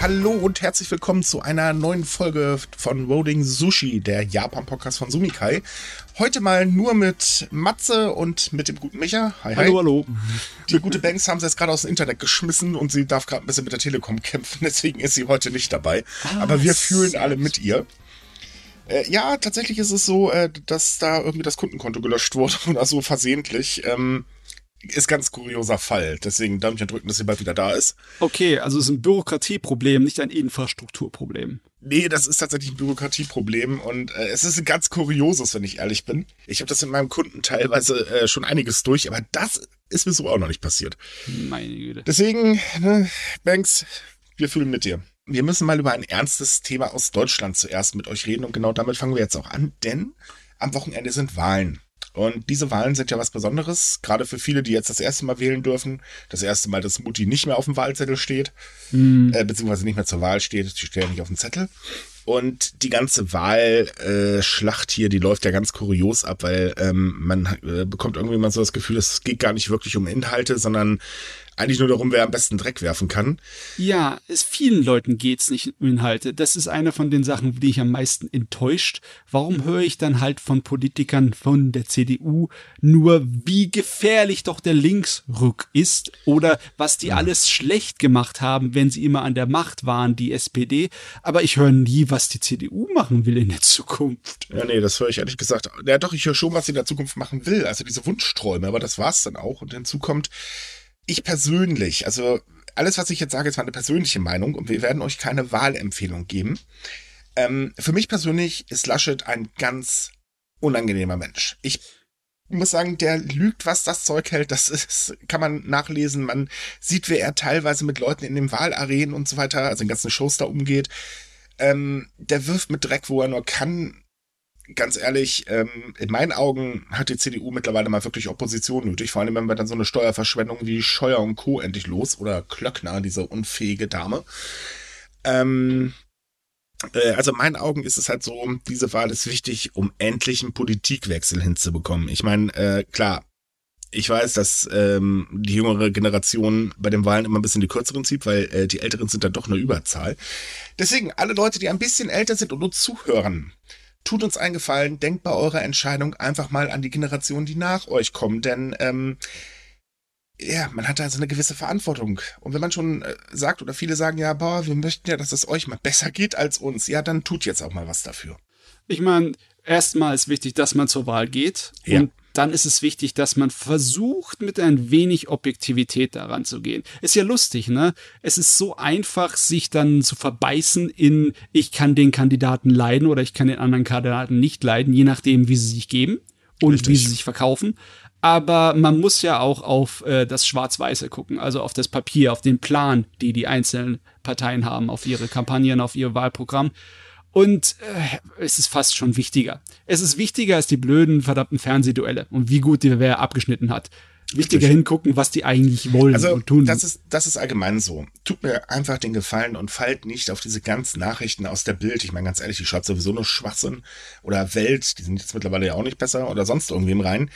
Hallo und herzlich willkommen zu einer neuen Folge von Rolling Sushi, der Japan-Podcast von Sumikai. Heute mal nur mit Matze und mit dem guten Micha. Hi, hi. Hallo, hallo. Die gute Banks haben sie jetzt gerade aus dem Internet geschmissen und sie darf gerade ein bisschen mit der Telekom kämpfen, deswegen ist sie heute nicht dabei. Ah, Aber wir fühlen alle mit ihr. Äh, ja, tatsächlich ist es so, äh, dass da irgendwie das Kundenkonto gelöscht wurde oder so versehentlich. Ähm, ist ganz kurioser Fall. Deswegen Däumchen drücken, dass sie bald wieder da ist. Okay, also es ist ein Bürokratieproblem, nicht ein Infrastrukturproblem. Nee, das ist tatsächlich ein Bürokratieproblem und äh, es ist ein ganz kurioses, wenn ich ehrlich bin. Ich habe das mit meinem Kunden teilweise äh, schon einiges durch, aber das ist mir so auch noch nicht passiert. Meine Güte. Deswegen, ne, Banks, wir fühlen mit dir. Wir müssen mal über ein ernstes Thema aus Deutschland zuerst mit euch reden und genau damit fangen wir jetzt auch an, denn am Wochenende sind Wahlen. Und diese Wahlen sind ja was Besonderes, gerade für viele, die jetzt das erste Mal wählen dürfen. Das erste Mal, dass Mutti nicht mehr auf dem Wahlzettel steht, mhm. äh, beziehungsweise nicht mehr zur Wahl steht, sie steht ja nicht auf dem Zettel. Und die ganze Wahlschlacht hier, die läuft ja ganz kurios ab, weil ähm, man äh, bekommt irgendwie mal so das Gefühl, es geht gar nicht wirklich um Inhalte, sondern eigentlich nur darum, wer am besten Dreck werfen kann. Ja, es vielen Leuten geht's nicht um Inhalte. Das ist eine von den Sachen, die ich am meisten enttäuscht. Warum höre ich dann halt von Politikern von der CDU nur, wie gefährlich doch der Linksrück ist oder was die ja. alles schlecht gemacht haben, wenn sie immer an der Macht waren, die SPD. Aber ich höre nie, was die CDU machen will in der Zukunft. Ja, nee, das höre ich ehrlich gesagt. Ja, doch, ich höre schon, was sie in der Zukunft machen will. Also diese Wunschträume, aber das war's dann auch. Und hinzu kommt, ich persönlich, also alles, was ich jetzt sage, ist meine persönliche Meinung und wir werden euch keine Wahlempfehlung geben. Ähm, für mich persönlich ist Laschet ein ganz unangenehmer Mensch. Ich muss sagen, der lügt, was das Zeug hält. Das ist, kann man nachlesen. Man sieht, wie er teilweise mit Leuten in den Wahlarenen und so weiter, also in ganzen Shows da umgeht. Ähm, der wirft mit Dreck, wo er nur kann ganz ehrlich, ähm, in meinen Augen hat die CDU mittlerweile mal wirklich Opposition nötig. Vor allem, wenn wir dann so eine Steuerverschwendung wie Scheuer und Co. endlich los oder Klöckner, diese unfähige Dame. Ähm, äh, also in meinen Augen ist es halt so, diese Wahl ist wichtig, um endlich einen Politikwechsel hinzubekommen. Ich meine, äh, klar, ich weiß, dass ähm, die jüngere Generation bei den Wahlen immer ein bisschen die kürzeren zieht, weil äh, die Älteren sind dann doch eine Überzahl. Deswegen, alle Leute, die ein bisschen älter sind und nur zuhören, tut uns einen Gefallen, denkt bei eurer Entscheidung einfach mal an die Generation, die nach euch kommen, denn ähm, ja, man hat also eine gewisse Verantwortung. Und wenn man schon äh, sagt, oder viele sagen, ja, boah, wir möchten ja, dass es euch mal besser geht als uns, ja, dann tut jetzt auch mal was dafür. Ich meine, erstmal ist wichtig, dass man zur Wahl geht. Ja. Und dann ist es wichtig, dass man versucht, mit ein wenig Objektivität daran zu gehen. Ist ja lustig, ne? Es ist so einfach, sich dann zu verbeißen in, ich kann den Kandidaten leiden oder ich kann den anderen Kandidaten nicht leiden, je nachdem, wie sie sich geben und Richtig. wie sie sich verkaufen. Aber man muss ja auch auf äh, das Schwarz-Weiße gucken, also auf das Papier, auf den Plan, die die einzelnen Parteien haben, auf ihre Kampagnen, auf ihr Wahlprogramm. Und äh, es ist fast schon wichtiger. Es ist wichtiger als die blöden, verdammten Fernsehduelle und wie gut die wer abgeschnitten hat. Wichtiger Richtig. hingucken, was die eigentlich wollen also, und tun. Das ist, das ist allgemein so. Tut mir einfach den Gefallen und fallt nicht auf diese ganzen Nachrichten aus der Bild. Ich meine, ganz ehrlich, die schreibt sowieso nur Schwachsinn. Oder Welt, die sind jetzt mittlerweile ja auch nicht besser oder sonst irgendwem rein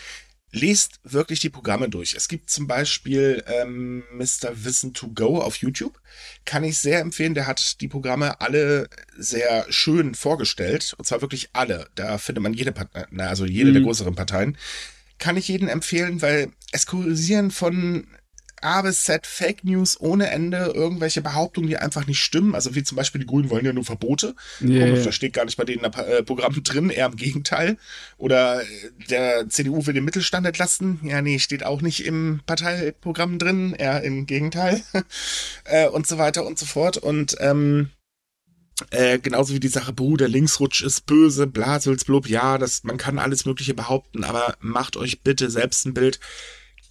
lest wirklich die Programme durch. Es gibt zum Beispiel ähm, Mr. Wissen to Go auf YouTube. Kann ich sehr empfehlen. Der hat die Programme alle sehr schön vorgestellt. Und zwar wirklich alle. Da findet man jede Partei, also jede mhm. der größeren Parteien. Kann ich jedem empfehlen, weil es kursieren von A bis Z Fake News ohne Ende, irgendwelche Behauptungen, die einfach nicht stimmen. Also wie zum Beispiel die Grünen wollen ja nur Verbote. Yeah. Komisch, das steht gar nicht bei denen äh, Programm drin, eher im Gegenteil. Oder äh, der CDU will den Mittelstand entlasten. Ja, nee, steht auch nicht im Parteiprogramm drin, eher im Gegenteil. äh, und so weiter und so fort. Und ähm, äh, genauso wie die Sache, Bruder, der Linksrutsch ist böse, Blaselsblub, ja, das, man kann alles Mögliche behaupten, aber macht euch bitte selbst ein Bild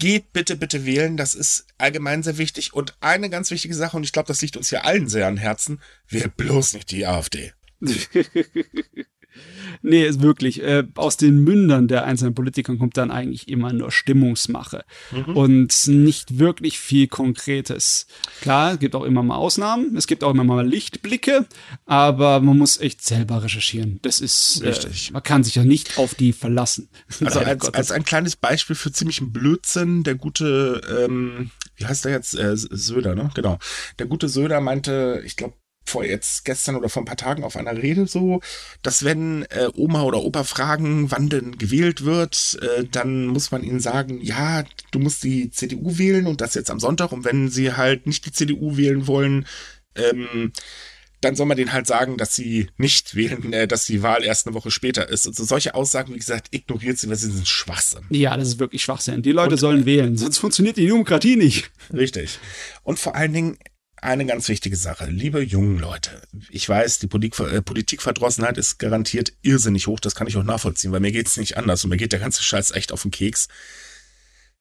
geht bitte, bitte wählen. Das ist allgemein sehr wichtig. Und eine ganz wichtige Sache, und ich glaube, das liegt uns hier allen sehr am Herzen, wählt bloß nicht die AfD. Nee, ist wirklich. Äh, aus den Mündern der einzelnen Politiker kommt dann eigentlich immer nur Stimmungsmache mhm. und nicht wirklich viel Konkretes. Klar, es gibt auch immer mal Ausnahmen, es gibt auch immer mal Lichtblicke, aber man muss echt selber recherchieren. Das ist äh, richtig. Äh, man kann sich ja nicht auf die verlassen. Also als, als ein kleines Beispiel für ziemlichen Blödsinn, der gute, ähm, wie heißt der jetzt? Äh, Söder, ne? Genau. Der gute Söder meinte, ich glaube, vor jetzt gestern oder vor ein paar Tagen auf einer Rede so, dass wenn äh, Oma oder Opa fragen, wann denn gewählt wird, äh, dann muss man ihnen sagen, ja, du musst die CDU wählen und das jetzt am Sonntag. Und wenn sie halt nicht die CDU wählen wollen, ähm, dann soll man denen halt sagen, dass sie nicht wählen, äh, dass die Wahl erst eine Woche später ist. Und so solche Aussagen, wie gesagt, ignoriert sie, weil sie sind Schwachsinn. Ja, das ist wirklich Schwachsinn. Die Leute und, sollen wählen, sonst funktioniert die Demokratie nicht. Richtig. Und vor allen Dingen, eine ganz wichtige Sache. Liebe jungen Leute, ich weiß, die Politik, äh, Politikverdrossenheit ist garantiert irrsinnig hoch, das kann ich auch nachvollziehen, weil mir geht's nicht anders und mir geht der ganze Scheiß echt auf den Keks.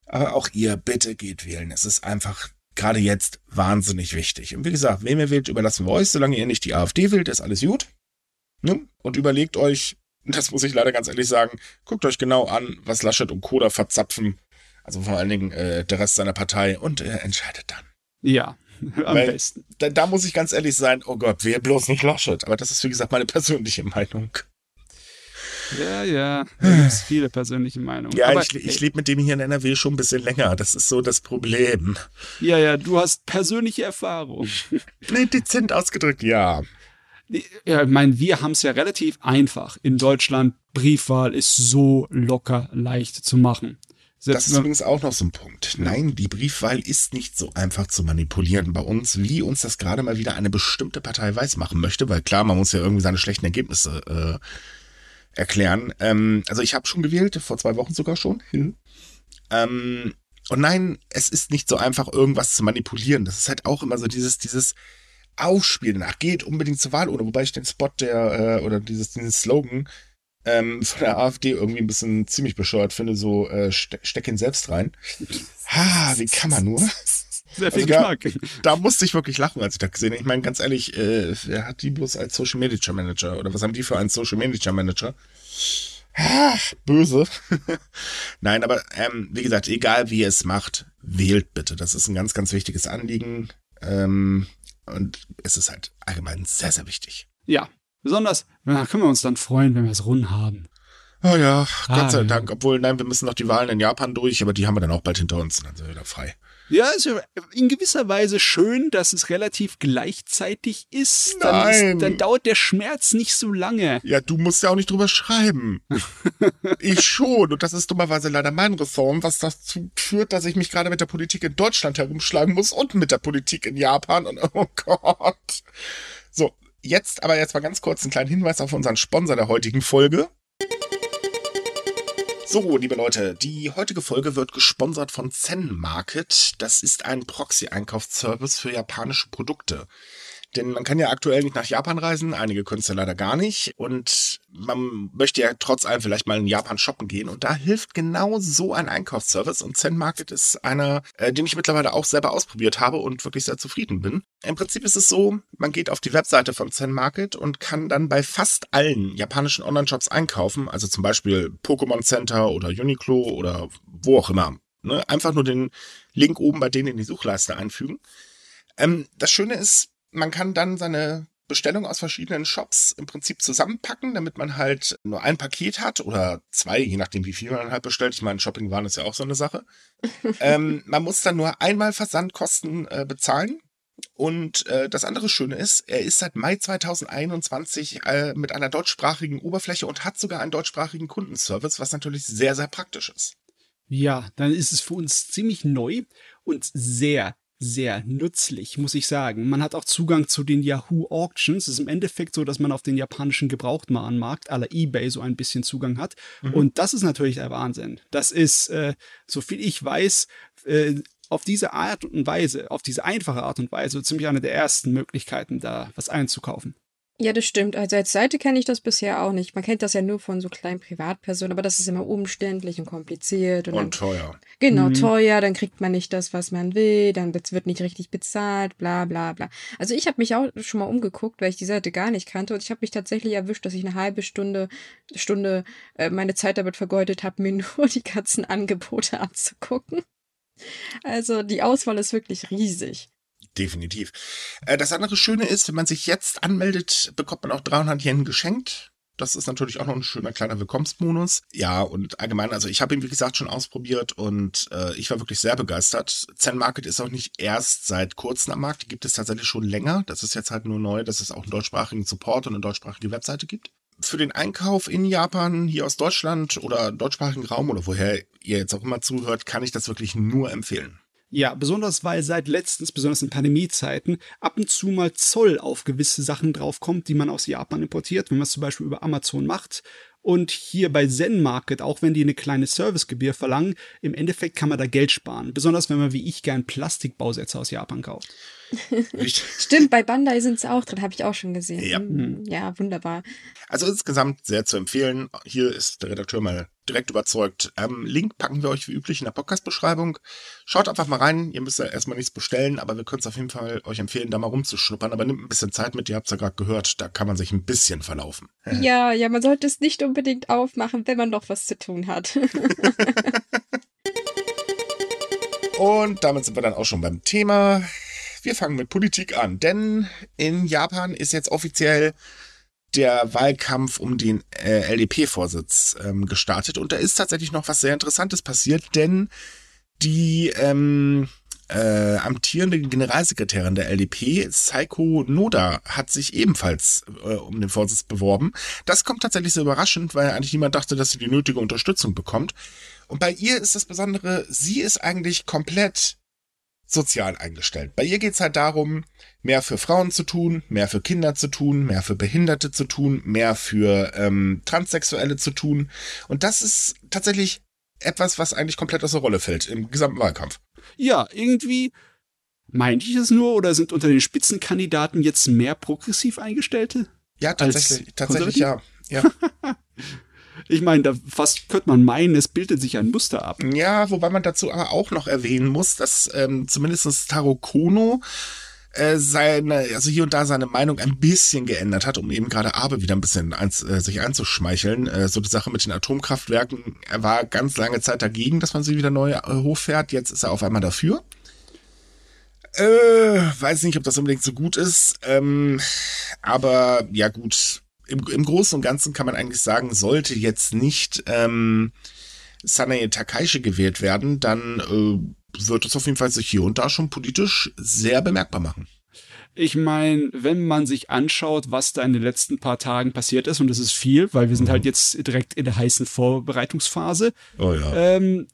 Aber auch ihr, bitte geht wählen. Es ist einfach gerade jetzt wahnsinnig wichtig. Und wie gesagt, wem ihr wählt, überlassen wir euch. Solange ihr nicht die AfD wählt, ist alles gut. Ne? Und überlegt euch, das muss ich leider ganz ehrlich sagen, guckt euch genau an, was Laschet und Koda verzapfen. Also vor allen Dingen äh, der Rest seiner Partei und äh, entscheidet dann. Ja, am Weil, besten. Da, da, muss ich ganz ehrlich sein, oh Gott, wer bloß nicht Laschet. Aber das ist, wie gesagt, meine persönliche Meinung. Ja, ja, da gibt es viele persönliche Meinungen. Ja, Aber, ich, ich lebe mit dem hier in NRW schon ein bisschen länger. Das ist so das Problem. Ja, ja, du hast persönliche Erfahrung. nee, dezent ausgedrückt, ja. Ja, ich meine, wir haben es ja relativ einfach. In Deutschland, Briefwahl ist so locker leicht zu machen. Das ist übrigens auch noch so ein Punkt. Nein, die Briefwahl ist nicht so einfach zu manipulieren bei uns, wie uns das gerade mal wieder eine bestimmte Partei weismachen möchte, weil klar, man muss ja irgendwie seine schlechten Ergebnisse äh, erklären. Ähm, also ich habe schon gewählt, vor zwei Wochen sogar schon. Hm. Ähm, und nein, es ist nicht so einfach, irgendwas zu manipulieren. Das ist halt auch immer so dieses, dieses Aufspielen Ach, geht unbedingt zur Wahl, oder wobei ich den Spot der, äh, oder dieses, diesen Slogan ähm, von der AfD irgendwie ein bisschen ziemlich bescheuert finde, so äh, ste steck ihn selbst rein. Ha, wie kann man nur? Sehr viel also Geschmack. Da, da, musste ich wirklich lachen, als ich das gesehen habe. Ich meine, ganz ehrlich, äh, wer hat die bloß als Social Media Manager? Oder was haben die für einen Social Media Manager? Ah, böse. Nein, aber ähm, wie gesagt, egal wie ihr es macht, wählt bitte. Das ist ein ganz, ganz wichtiges Anliegen. Ähm, und es ist halt allgemein sehr, sehr wichtig. Ja, besonders, da können wir uns dann freuen, wenn wir es rund haben. Oh ja, ah, Gott sei Dank. Obwohl, nein, wir müssen noch die Wahlen in Japan durch, aber die haben wir dann auch bald hinter uns. Dann sind wir wieder frei. Ja, ist ja in gewisser Weise schön, dass es relativ gleichzeitig ist. Dann, Nein. Ist, dann dauert der Schmerz nicht so lange. Ja, du musst ja auch nicht drüber schreiben. ich schon. Und das ist dummerweise leider mein Ressort, was dazu führt, dass ich mich gerade mit der Politik in Deutschland herumschlagen muss und mit der Politik in Japan. Und oh Gott. Jetzt aber jetzt mal ganz kurz einen kleinen Hinweis auf unseren Sponsor der heutigen Folge. So, liebe Leute, die heutige Folge wird gesponsert von Zen Market. Das ist ein Proxy-Einkaufsservice für japanische Produkte. Denn man kann ja aktuell nicht nach Japan reisen, einige ja leider gar nicht. Und man möchte ja trotz allem vielleicht mal in Japan shoppen gehen. Und da hilft genau so ein Einkaufsservice. Und Zen Market ist einer, äh, den ich mittlerweile auch selber ausprobiert habe und wirklich sehr zufrieden bin. Im Prinzip ist es so, man geht auf die Webseite von Zen Market und kann dann bei fast allen japanischen Online-Shops einkaufen. Also zum Beispiel Pokémon Center oder Uniqlo oder wo auch immer. Ne? Einfach nur den Link oben bei denen in die Suchleiste einfügen. Ähm, das Schöne ist, man kann dann seine Bestellung aus verschiedenen Shops im Prinzip zusammenpacken, damit man halt nur ein Paket hat oder zwei, je nachdem, wie viel man halt bestellt. Ich meine, Shoppingwaren ist ja auch so eine Sache. ähm, man muss dann nur einmal Versandkosten äh, bezahlen. Und äh, das andere Schöne ist, er ist seit Mai 2021 äh, mit einer deutschsprachigen Oberfläche und hat sogar einen deutschsprachigen Kundenservice, was natürlich sehr, sehr praktisch ist. Ja, dann ist es für uns ziemlich neu und sehr, sehr nützlich, muss ich sagen. Man hat auch Zugang zu den Yahoo Auctions. Es ist im Endeffekt so, dass man auf den japanischen Gebrauchtwarenmarkt aller eBay so ein bisschen Zugang hat. Mhm. Und das ist natürlich der Wahnsinn. Das ist, äh, so viel ich weiß, äh, auf diese Art und Weise, auf diese einfache Art und Weise, ziemlich eine der ersten Möglichkeiten, da was einzukaufen. Ja, das stimmt. Also als Seite kenne ich das bisher auch nicht. Man kennt das ja nur von so kleinen Privatpersonen, aber das ist immer umständlich und kompliziert. Und, und dann, teuer. Genau, mhm. teuer, dann kriegt man nicht das, was man will, dann wird nicht richtig bezahlt, bla bla bla. Also ich habe mich auch schon mal umgeguckt, weil ich die Seite gar nicht kannte und ich habe mich tatsächlich erwischt, dass ich eine halbe Stunde, Stunde äh, meine Zeit damit vergeudet habe, mir nur die ganzen Angebote anzugucken. Also die Auswahl ist wirklich riesig. Definitiv. Äh, das andere Schöne ist, wenn man sich jetzt anmeldet, bekommt man auch 300 Yen geschenkt. Das ist natürlich auch noch ein schöner kleiner Willkommensbonus. Ja, und allgemein, also ich habe ihn, wie gesagt, schon ausprobiert und äh, ich war wirklich sehr begeistert. Zen Market ist auch nicht erst seit kurzem am Markt, die gibt es tatsächlich schon länger. Das ist jetzt halt nur neu, dass es auch einen deutschsprachigen Support und eine deutschsprachige Webseite gibt. Für den Einkauf in Japan, hier aus Deutschland oder deutschsprachigen Raum oder woher ihr jetzt auch immer zuhört, kann ich das wirklich nur empfehlen. Ja, besonders weil seit letztens, besonders in Pandemiezeiten, ab und zu mal Zoll auf gewisse Sachen draufkommt, die man aus Japan importiert, wenn man es zum Beispiel über Amazon macht. Und hier bei Zen Market, auch wenn die eine kleine Servicegebühr verlangen, im Endeffekt kann man da Geld sparen. Besonders wenn man wie ich gern Plastikbausätze aus Japan kauft. Stimmt, bei Bandai sind sie auch drin, habe ich auch schon gesehen. Ja. Mhm. ja, wunderbar. Also insgesamt sehr zu empfehlen. Hier ist der Redakteur mal direkt überzeugt. Ähm, Link packen wir euch wie üblich in der Podcast-Beschreibung. Schaut einfach mal rein. Ihr müsst ja erstmal nichts bestellen, aber wir können es auf jeden Fall euch empfehlen, da mal rumzuschnuppern. Aber nimmt ein bisschen Zeit mit. Ihr habt es ja gerade gehört. Da kann man sich ein bisschen verlaufen. Ja, ja, man sollte es nicht unbedingt aufmachen, wenn man noch was zu tun hat. Und damit sind wir dann auch schon beim Thema. Wir fangen mit Politik an, denn in Japan ist jetzt offiziell der Wahlkampf um den äh, LDP-Vorsitz ähm, gestartet und da ist tatsächlich noch was sehr Interessantes passiert, denn die ähm, äh, amtierende Generalsekretärin der LDP, Saiko Noda, hat sich ebenfalls äh, um den Vorsitz beworben. Das kommt tatsächlich sehr überraschend, weil eigentlich niemand dachte, dass sie die nötige Unterstützung bekommt. Und bei ihr ist das Besondere, sie ist eigentlich komplett sozial eingestellt. Bei ihr geht's halt darum, mehr für Frauen zu tun, mehr für Kinder zu tun, mehr für Behinderte zu tun, mehr für ähm, Transsexuelle zu tun. Und das ist tatsächlich etwas, was eigentlich komplett aus der Rolle fällt im gesamten Wahlkampf. Ja, irgendwie meinte ich es nur oder sind unter den Spitzenkandidaten jetzt mehr progressiv eingestellte? Ja, tatsächlich, tatsächlich ja. ja. Ich meine, da fast könnte man meinen, es bildet sich ein Muster ab. Ja, wobei man dazu aber auch noch erwähnen muss, dass ähm, zumindest Taro Kono äh, seine, also hier und da seine Meinung ein bisschen geändert hat, um eben gerade Abe wieder ein bisschen eins, äh, sich einzuschmeicheln. Äh, so die Sache mit den Atomkraftwerken, er war ganz lange Zeit dagegen, dass man sie wieder neu äh, hochfährt. Jetzt ist er auf einmal dafür. Äh, weiß nicht, ob das unbedingt so gut ist. Ähm, aber ja gut, im, im Großen und Ganzen kann man eigentlich sagen, sollte jetzt nicht ähm, Sanae Takaishi gewählt werden, dann äh, wird es auf jeden Fall sich hier und da schon politisch sehr bemerkbar machen. Ich meine, wenn man sich anschaut, was da in den letzten paar Tagen passiert ist, und das ist viel, weil wir sind mhm. halt jetzt direkt in der heißen Vorbereitungsphase. Oh ja. Ähm,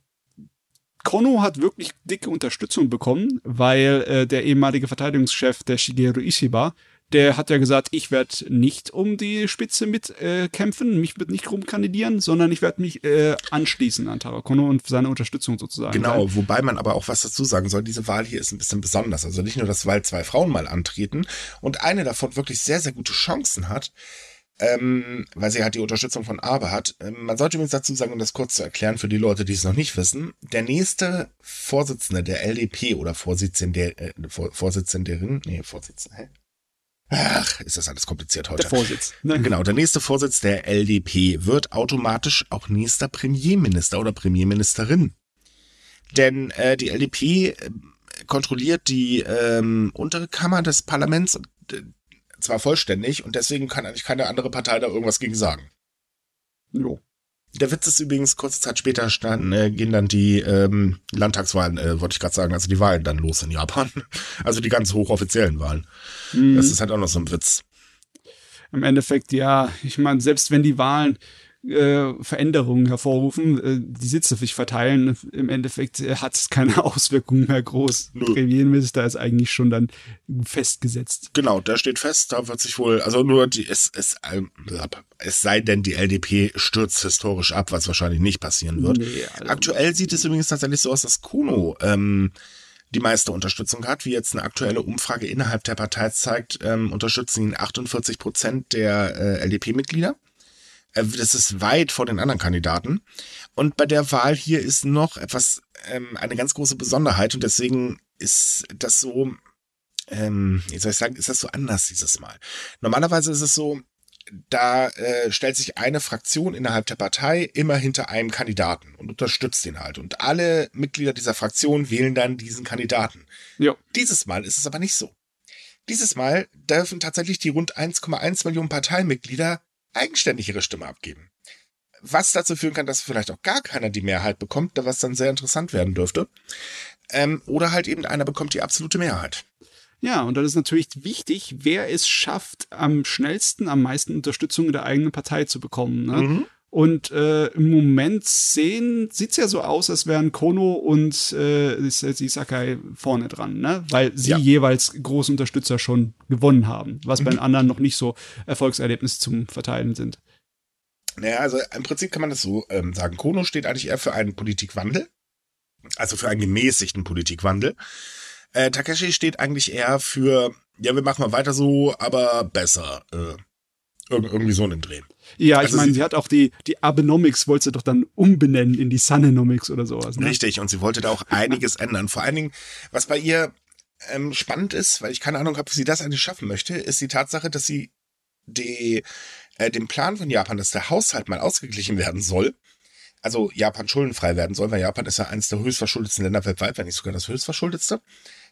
Kono hat wirklich dicke Unterstützung bekommen, weil äh, der ehemalige Verteidigungschef, der Shigeru Ishiba, der hat ja gesagt, ich werde nicht um die Spitze mitkämpfen, äh, mich wird nicht rumkandidieren, sondern ich werde mich äh, anschließen an Tarakono und seine Unterstützung sozusagen. Genau, sein. wobei man aber auch was dazu sagen soll, diese Wahl hier ist ein bisschen besonders. Also nicht nur, dass weil zwei Frauen mal antreten und eine davon wirklich sehr, sehr gute Chancen hat, ähm, weil sie halt die Unterstützung von Abe hat. Ähm, man sollte übrigens dazu sagen, um das kurz zu erklären für die Leute, die es noch nicht wissen, der nächste Vorsitzende der LDP oder Vorsitzende, äh, Vorsitzenderin, nee, Vorsitzende, hä? Ach, ist das alles kompliziert heute. Der Vorsitz. Ne? Genau, der nächste Vorsitz der LDP wird automatisch auch nächster Premierminister oder Premierministerin. Denn äh, die LDP äh, kontrolliert die ähm, untere Kammer des Parlaments äh, zwar vollständig und deswegen kann eigentlich keine andere Partei da irgendwas gegen sagen. Jo. Der Witz ist übrigens, kurze Zeit später standen, äh, gehen dann die ähm, Landtagswahlen, äh, wollte ich gerade sagen, also die Wahlen dann los in Japan. Also die ganz hochoffiziellen Wahlen. Mhm. Das ist halt auch noch so ein Witz. Im Endeffekt, ja, ich meine, selbst wenn die Wahlen äh, Veränderungen hervorrufen, äh, die Sitze sich verteilen. Im Endeffekt äh, hat es keine Auswirkungen mehr groß. Nö. Premierminister ist eigentlich schon dann festgesetzt. Genau, der steht fest, da wird sich wohl, also nur die, es, es, ähm, es sei denn, die LDP stürzt historisch ab, was wahrscheinlich nicht passieren wird. Nee, also Aktuell sieht es übrigens tatsächlich so aus, dass Kuno ähm, die meiste Unterstützung hat, wie jetzt eine aktuelle Umfrage innerhalb der Partei zeigt, ähm, unterstützen ihn 48 Prozent der äh, LDP-Mitglieder. Äh, das ist weit vor den anderen Kandidaten. Und bei der Wahl hier ist noch etwas, ähm, eine ganz große Besonderheit und deswegen ist das so, ähm, wie soll ich sagen, ist das so anders dieses Mal. Normalerweise ist es so, da äh, stellt sich eine Fraktion innerhalb der Partei immer hinter einem Kandidaten und unterstützt ihn halt. Und alle Mitglieder dieser Fraktion wählen dann diesen Kandidaten. Ja. Dieses Mal ist es aber nicht so. Dieses Mal dürfen tatsächlich die rund 1,1 Millionen Parteimitglieder eigenständig ihre Stimme abgeben. Was dazu führen kann, dass vielleicht auch gar keiner die Mehrheit bekommt, was dann sehr interessant werden dürfte. Ähm, oder halt eben einer bekommt die absolute Mehrheit. Ja, und dann ist natürlich wichtig, wer es schafft, am schnellsten, am meisten Unterstützung in der eigenen Partei zu bekommen. Ne? Mhm. Und äh, im Moment sehen sieht's ja so aus, als wären Kono und äh, Sakai vorne dran, ne? Weil sie ja. jeweils große Unterstützer schon gewonnen haben, was mhm. bei den anderen noch nicht so Erfolgserlebnisse zum Verteilen sind. Naja, also im Prinzip kann man das so ähm, sagen. Kono steht eigentlich eher für einen Politikwandel, also für einen gemäßigten Politikwandel. Äh, Takeshi steht eigentlich eher für, ja, wir machen mal weiter so, aber besser. Äh, irgendwie so einen Dreh. Ja, also ich meine, sie, sie, hat auch die, die Abenomics, wollte sie doch dann umbenennen in die Sunenomics oder sowas. Ne? Richtig, und sie wollte da auch einiges ändern. Vor allen Dingen, was bei ihr ähm, spannend ist, weil ich keine Ahnung habe, wie sie das eigentlich schaffen möchte, ist die Tatsache, dass sie die, äh, den Plan von Japan, dass der Haushalt mal ausgeglichen werden soll, also Japan schuldenfrei werden soll, weil Japan ist ja eines der höchstverschuldetsten Länder weltweit, wenn nicht sogar das höchstverschuldetste.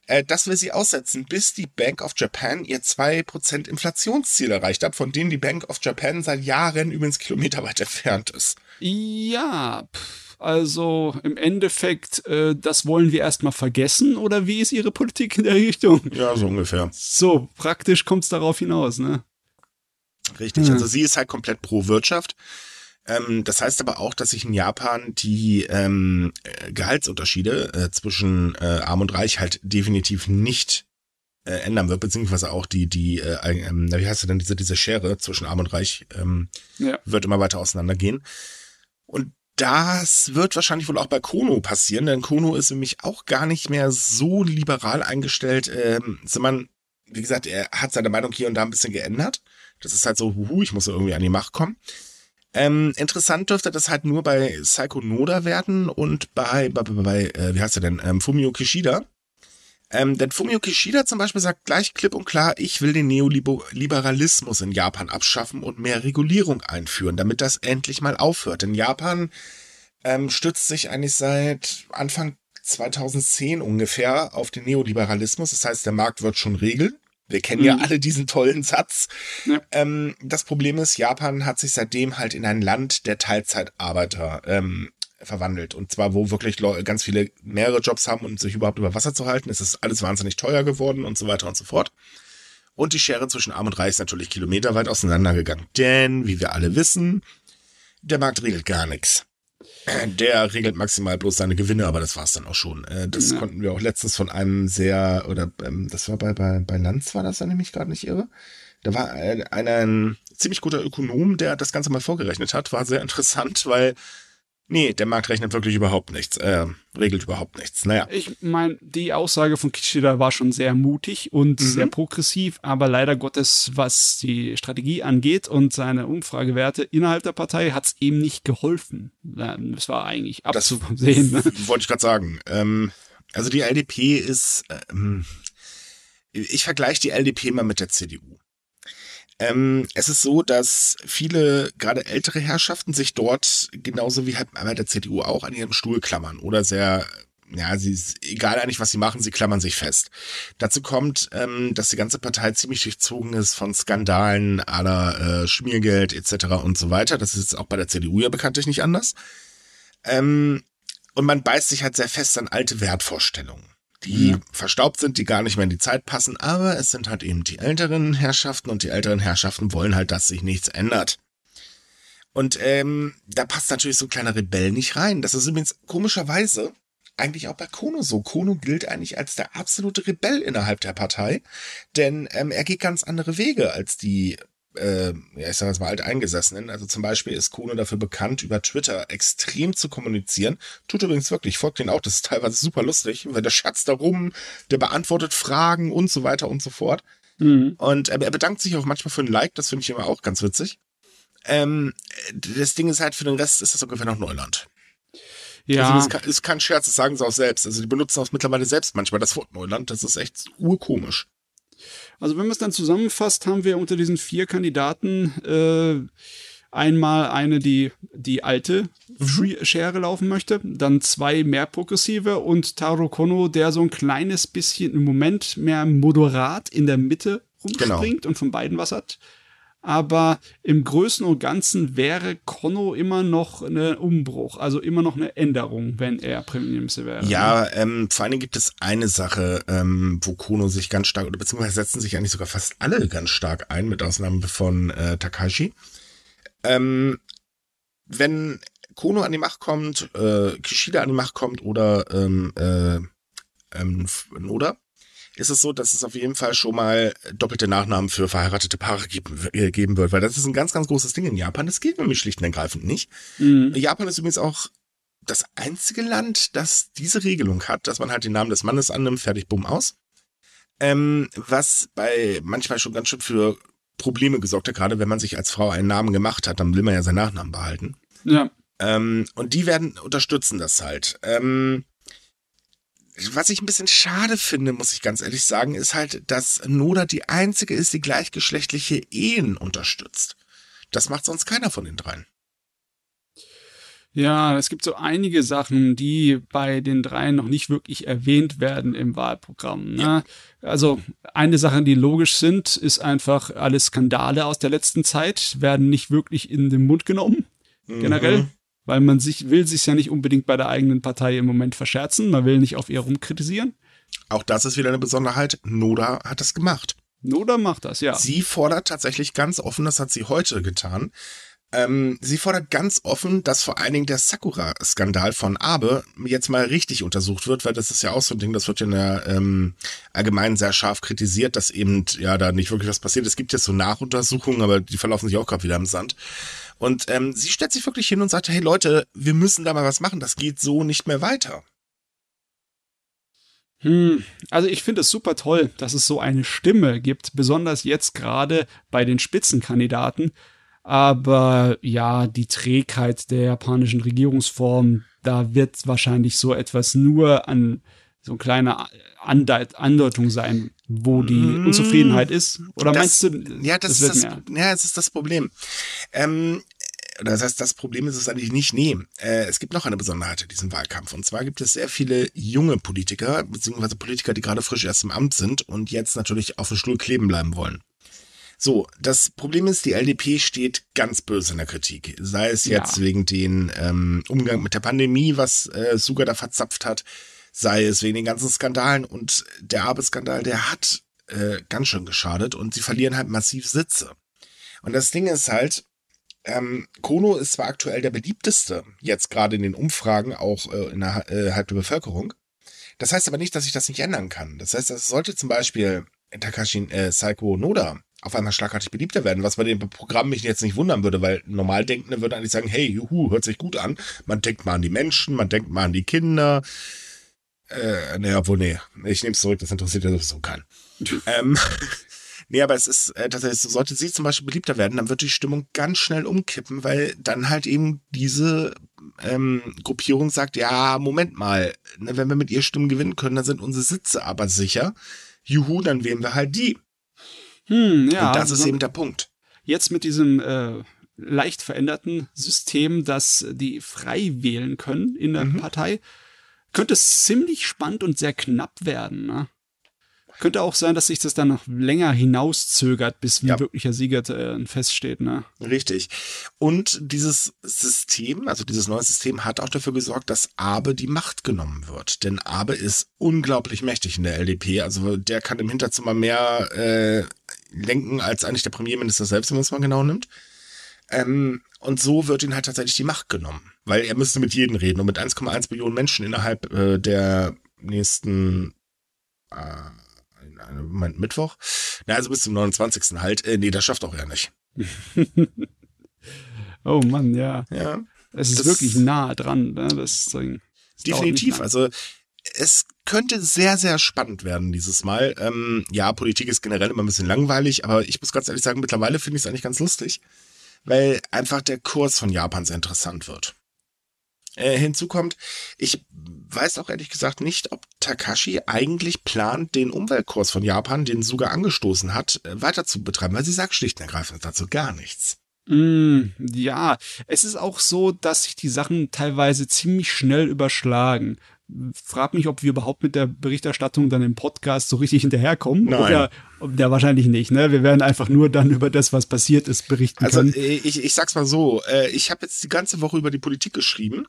Äh, das will sie aussetzen, bis die Bank of Japan ihr 2% Inflationsziel erreicht hat, von denen die Bank of Japan seit Jahren übrigens kilometerweit entfernt ist. Ja, also im Endeffekt, äh, das wollen wir erstmal vergessen oder wie ist ihre Politik in der Richtung? Ja, so ungefähr. So, praktisch kommt es darauf hinaus, ne? Richtig, hm. also sie ist halt komplett pro Wirtschaft. Ähm, das heißt aber auch, dass sich in Japan die ähm, Gehaltsunterschiede äh, zwischen äh, Arm und Reich halt definitiv nicht äh, ändern wird, beziehungsweise auch die, die, äh, ähm, wie heißt du denn, diese, diese Schere zwischen Arm und Reich ähm, ja. wird immer weiter auseinandergehen. Und das wird wahrscheinlich wohl auch bei Kono passieren, denn Kono ist nämlich auch gar nicht mehr so liberal eingestellt. Ähm, man, wie gesagt, er hat seine Meinung hier und da ein bisschen geändert. Das ist halt so, huhu, ich muss irgendwie an die Macht kommen. Ähm, interessant dürfte das halt nur bei Psycho Noda werden und bei, bei, bei, bei äh, wie heißt er denn, ähm, Fumio Kishida. Ähm, denn Fumio Kishida zum Beispiel sagt gleich klipp und klar, ich will den Neoliberalismus in Japan abschaffen und mehr Regulierung einführen, damit das endlich mal aufhört. Denn Japan ähm, stützt sich eigentlich seit Anfang 2010 ungefähr auf den Neoliberalismus. Das heißt, der Markt wird schon regeln. Wir kennen mhm. ja alle diesen tollen Satz. Ja. Ähm, das Problem ist, Japan hat sich seitdem halt in ein Land der Teilzeitarbeiter ähm, verwandelt. Und zwar, wo wirklich ganz viele mehrere Jobs haben, um sich überhaupt über Wasser zu halten. Es ist alles wahnsinnig teuer geworden und so weiter und so fort. Und die Schere zwischen Arm und Reich ist natürlich kilometerweit auseinandergegangen. Denn, wie wir alle wissen, der Markt regelt gar nichts. Der regelt maximal bloß seine Gewinne, aber das war's dann auch schon. Äh, das ja. konnten wir auch letztens von einem sehr, oder ähm, das war bei, bei, bei Lanz war das, wenn ich mich gerade nicht irre. Da war ein, ein ziemlich guter Ökonom, der das Ganze mal vorgerechnet hat, war sehr interessant, weil Nee, der Markt rechnet wirklich überhaupt nichts, äh, regelt überhaupt nichts. Naja. Ich meine, die Aussage von Kishida war schon sehr mutig und mhm. sehr progressiv, aber leider Gottes, was die Strategie angeht und seine Umfragewerte innerhalb der Partei, hat es ihm nicht geholfen. Das war eigentlich abzusehen. Das ne? wollte ich gerade sagen. Ähm, also die LDP ist, ähm, ich vergleiche die LDP mal mit der CDU. Ähm, es ist so, dass viele, gerade ältere Herrschaften, sich dort genauso wie halt bei der CDU auch an ihrem Stuhl klammern oder sehr ja, sie egal eigentlich, was sie machen, sie klammern sich fest. Dazu kommt, ähm, dass die ganze Partei ziemlich durchzogen ist von Skandalen aller äh, Schmiergeld etc. und so weiter. Das ist auch bei der CDU ja bekanntlich nicht anders. Ähm, und man beißt sich halt sehr fest an alte Wertvorstellungen die ja. verstaubt sind, die gar nicht mehr in die Zeit passen, aber es sind halt eben die älteren Herrschaften und die älteren Herrschaften wollen halt, dass sich nichts ändert. Und ähm, da passt natürlich so ein kleiner Rebell nicht rein. Das ist übrigens komischerweise eigentlich auch bei Kono so. Kono gilt eigentlich als der absolute Rebell innerhalb der Partei, denn ähm, er geht ganz andere Wege als die äh, ja, ich sag jetzt mal alteingesessenen. Also zum Beispiel ist Kuno dafür bekannt, über Twitter extrem zu kommunizieren. Tut übrigens wirklich, folgt den auch, das ist teilweise super lustig, weil der Schatz da rum, der beantwortet Fragen und so weiter und so fort. Mhm. Und äh, er bedankt sich auch manchmal für ein Like, das finde ich immer auch ganz witzig. Ähm, das Ding ist halt, für den Rest ist das ungefähr noch Neuland. Ja. Also das ist kein Scherz, das sagen sie auch selbst. Also die benutzen auch mittlerweile selbst manchmal das Wort Neuland. Das ist echt urkomisch. Also wenn man es dann zusammenfasst, haben wir unter diesen vier Kandidaten äh, einmal eine, die die alte mhm. Schere laufen möchte, dann zwei mehr progressive und Taro Kono, der so ein kleines bisschen im Moment mehr moderat in der Mitte rumspringt genau. und von beiden was hat. Aber im Größen und Ganzen wäre Kono immer noch ein Umbruch, also immer noch eine Änderung, wenn er Premierminister wäre. Ja, ähm, vor allen Dingen gibt es eine Sache, ähm, wo Kono sich ganz stark, oder beziehungsweise setzen sich eigentlich sogar fast alle ganz stark ein, mit Ausnahme von äh, Takashi. Ähm, wenn Kono an die Macht kommt, äh, Kishida an die Macht kommt oder ähm, äh, ähm, Noda, ist es so, dass es auf jeden Fall schon mal doppelte Nachnamen für verheiratete Paare geben, äh, geben wird, weil das ist ein ganz, ganz großes Ding in Japan. Das geht nämlich schlicht und ergreifend nicht. Mhm. Japan ist übrigens auch das einzige Land, das diese Regelung hat, dass man halt den Namen des Mannes annimmt, fertig, bumm, aus. Ähm, was bei manchmal schon ganz schön für Probleme gesorgt hat, gerade wenn man sich als Frau einen Namen gemacht hat, dann will man ja seinen Nachnamen behalten. Ja. Ähm, und die werden unterstützen das halt. Ähm, was ich ein bisschen schade finde, muss ich ganz ehrlich sagen, ist halt, dass Noda die einzige ist, die gleichgeschlechtliche Ehen unterstützt. Das macht sonst keiner von den dreien. Ja, es gibt so einige Sachen, die bei den dreien noch nicht wirklich erwähnt werden im Wahlprogramm. Ne? Ja. Also eine Sache, die logisch sind, ist einfach alle Skandale aus der letzten Zeit werden nicht wirklich in den Mund genommen. Mhm. Generell weil man sich will sich ja nicht unbedingt bei der eigenen Partei im Moment verscherzen, man will nicht auf ihr rumkritisieren. Auch das ist wieder eine Besonderheit. Noda hat das gemacht. Noda macht das, ja. Sie fordert tatsächlich ganz offen, das hat sie heute getan. Ähm, sie fordert ganz offen, dass vor allen Dingen der Sakura-Skandal von Abe jetzt mal richtig untersucht wird, weil das ist ja auch so ein Ding, das wird ja in der ähm, allgemein sehr scharf kritisiert, dass eben ja da nicht wirklich was passiert. Es gibt jetzt so Nachuntersuchungen, aber die verlaufen sich auch gerade wieder im Sand. Und ähm, sie stellt sich wirklich hin und sagt, hey Leute, wir müssen da mal was machen, das geht so nicht mehr weiter. Hm, also ich finde es super toll, dass es so eine Stimme gibt, besonders jetzt gerade bei den Spitzenkandidaten. Aber ja, die Trägheit der japanischen Regierungsform, da wird wahrscheinlich so etwas nur an so eine kleine Andeutung sein, wo die mmh, Unzufriedenheit ist? Oder das, meinst du? Ja, das, das ist das, ja, das ist das Problem. Ähm, das heißt, das Problem ist es eigentlich nicht. Nee, äh, es gibt noch eine Besonderheit in diesem Wahlkampf. Und zwar gibt es sehr viele junge Politiker, beziehungsweise Politiker, die gerade frisch erst im Amt sind und jetzt natürlich auf dem Stuhl kleben bleiben wollen. So, das Problem ist, die LDP steht ganz böse in der Kritik. Sei es jetzt ja. wegen den ähm, Umgang mit der Pandemie, was äh, Suga da verzapft hat, sei es wegen den ganzen Skandalen und der Arbeitsskandal, der hat äh, ganz schön geschadet und sie verlieren halt massiv Sitze. Und das Ding ist halt, ähm, Kono ist zwar aktuell der beliebteste, jetzt gerade in den Umfragen, auch äh, innerhalb äh, der Bevölkerung. Das heißt aber nicht, dass sich das nicht ändern kann. Das heißt, es sollte zum Beispiel Takashi äh, Saiko Noda auf einmal schlagartig beliebter werden, was bei dem Programm mich jetzt nicht wundern würde, weil Normaldenkende würde eigentlich sagen, hey, juhu, hört sich gut an. Man denkt mal an die Menschen, man denkt mal an die Kinder. Äh, naja, wohl, nee. Ich nehme es zurück, das interessiert ja sowieso keinen. ähm, Nee, aber es ist äh, tatsächlich so, sollte sie zum Beispiel beliebter werden, dann wird die Stimmung ganz schnell umkippen, weil dann halt eben diese ähm, Gruppierung sagt, ja, Moment mal, ne, wenn wir mit ihr Stimmen gewinnen können, dann sind unsere Sitze aber sicher. Juhu, dann wählen wir halt die. Hm, ja. Und das ist eben der Punkt. Jetzt mit diesem äh, leicht veränderten System, dass die frei wählen können in der mhm. Partei, könnte es ziemlich spannend und sehr knapp werden. Ne? Könnte auch sein, dass sich das dann noch länger hinauszögert, bis ein ja. wirklicher Sieger äh, feststeht. Ne? Richtig. Und dieses System, also dieses neue System, hat auch dafür gesorgt, dass Abe die Macht genommen wird. Denn Abe ist unglaublich mächtig in der LDP. Also der kann im Hinterzimmer mehr äh, lenken als eigentlich der Premierminister selbst, wenn man es mal genau nimmt. Ähm, und so wird ihm halt tatsächlich die Macht genommen. Weil er müsste mit jedem reden und mit 1,1 Millionen Menschen innerhalb äh, der nächsten äh, Moment, Mittwoch? Na, also bis zum 29. halt. Äh, nee, das schafft auch er nicht. oh Mann, ja. Ja. Es ist wirklich nah dran, ne, das. Das definitiv. Also, es könnte sehr, sehr spannend werden dieses Mal. Ähm, ja, Politik ist generell immer ein bisschen langweilig, aber ich muss ganz ehrlich sagen, mittlerweile finde ich es eigentlich ganz lustig, weil einfach der Kurs von Japan sehr interessant wird. Äh, hinzu kommt, ich weiß auch ehrlich gesagt nicht, ob Takashi eigentlich plant, den Umweltkurs von Japan, den Suga angestoßen hat, äh, weiter zu betreiben, weil sie sagt schlicht und ergreifend dazu gar nichts. Mm, ja, es ist auch so, dass sich die Sachen teilweise ziemlich schnell überschlagen. Frag mich, ob wir überhaupt mit der Berichterstattung dann im Podcast so richtig hinterherkommen. Nein. Oder, ja, wahrscheinlich nicht. Ne? Wir werden einfach nur dann über das, was passiert ist, berichten Also können. äh, ich, ich sag's mal so, äh, ich habe jetzt die ganze Woche über die Politik geschrieben.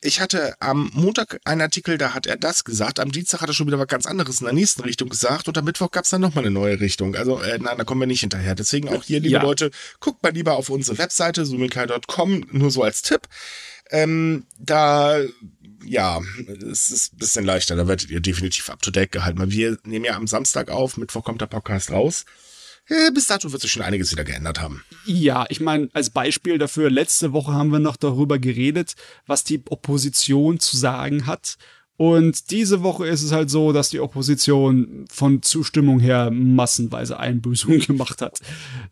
Ich hatte am Montag einen Artikel, da hat er das gesagt. Am Dienstag hat er schon wieder was ganz anderes in der nächsten Richtung gesagt. Und am Mittwoch gab's dann nochmal eine neue Richtung. Also, äh, nein, da kommen wir nicht hinterher. Deswegen auch hier, liebe Ja. Leute, guckt mal lieber auf unsere Webseite, sumikai.com, nur so als Tipp. Ähm, da, ja, es ist ein bisschen leichter. Da werdet ihr definitiv up to date gehalten. Weil wir nehmen ja am Samstag auf, Mittwoch kommt der Podcast raus. Äh, bis dato wird sich schon einiges wieder geändert haben. Ja, ich meine, als Beispiel dafür, letzte Woche haben wir noch darüber geredet, was die Opposition zu sagen hat. Und diese Woche ist es halt so, dass die Opposition von Zustimmung her massenweise Einbüßungen gemacht hat.